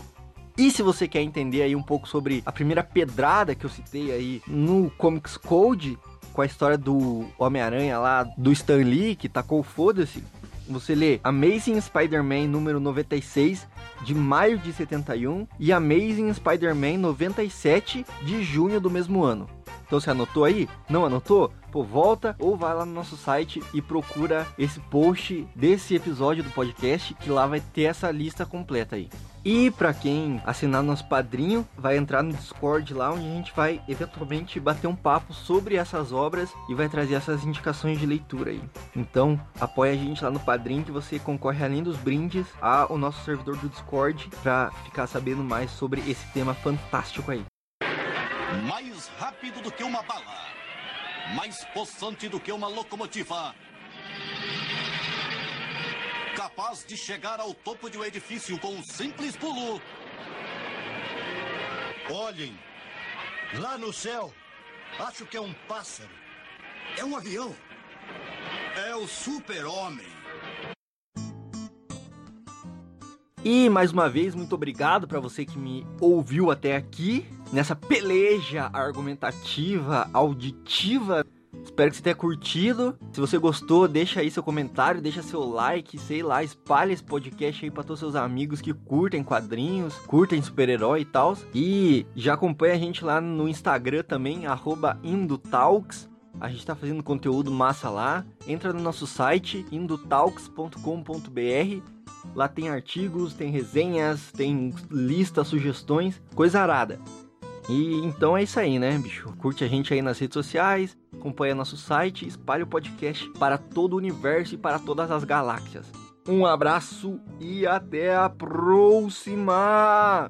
E se você quer entender aí um pouco sobre a primeira pedrada que eu citei aí no Comics Code, com a história do Homem-Aranha lá, do Stan Lee, que tacou foda-se, você lê Amazing Spider-Man número 96 de maio de 71 e Amazing Spider-Man 97 de junho do mesmo ano. Então você anotou aí? Não anotou? Pô, volta ou vai lá no nosso site e procura esse post desse episódio do podcast que lá vai ter essa lista completa aí. E para quem assinar nosso padrinho, vai entrar no Discord lá onde a gente vai eventualmente bater um papo sobre essas obras e vai trazer essas indicações de leitura aí. Então, apoia a gente lá no padrinho que você concorre além dos brindes ao nosso servidor do Discord para ficar sabendo mais sobre esse tema fantástico aí. Mais rápido do que uma bala, mais possante do que uma locomotiva capaz de chegar ao topo de um edifício com um simples pulo. Olhem, lá no céu, acho que é um pássaro. É um avião. É o super-homem. E mais uma vez, muito obrigado para você que me ouviu até aqui nessa peleja argumentativa, auditiva Espero que você tenha curtido. Se você gostou, deixa aí seu comentário, deixa seu like, sei lá, espalha esse podcast aí para todos seus amigos que curtem quadrinhos, curtem super-herói e tal. E já acompanha a gente lá no Instagram também, Indotalks. A gente tá fazendo conteúdo massa lá. Entra no nosso site, indotalks.com.br. Lá tem artigos, tem resenhas, tem listas, sugestões, coisa arada. E então é isso aí, né, bicho? Curte a gente aí nas redes sociais, acompanha nosso site, espalhe o podcast para todo o universo e para todas as galáxias. Um abraço e até a próxima!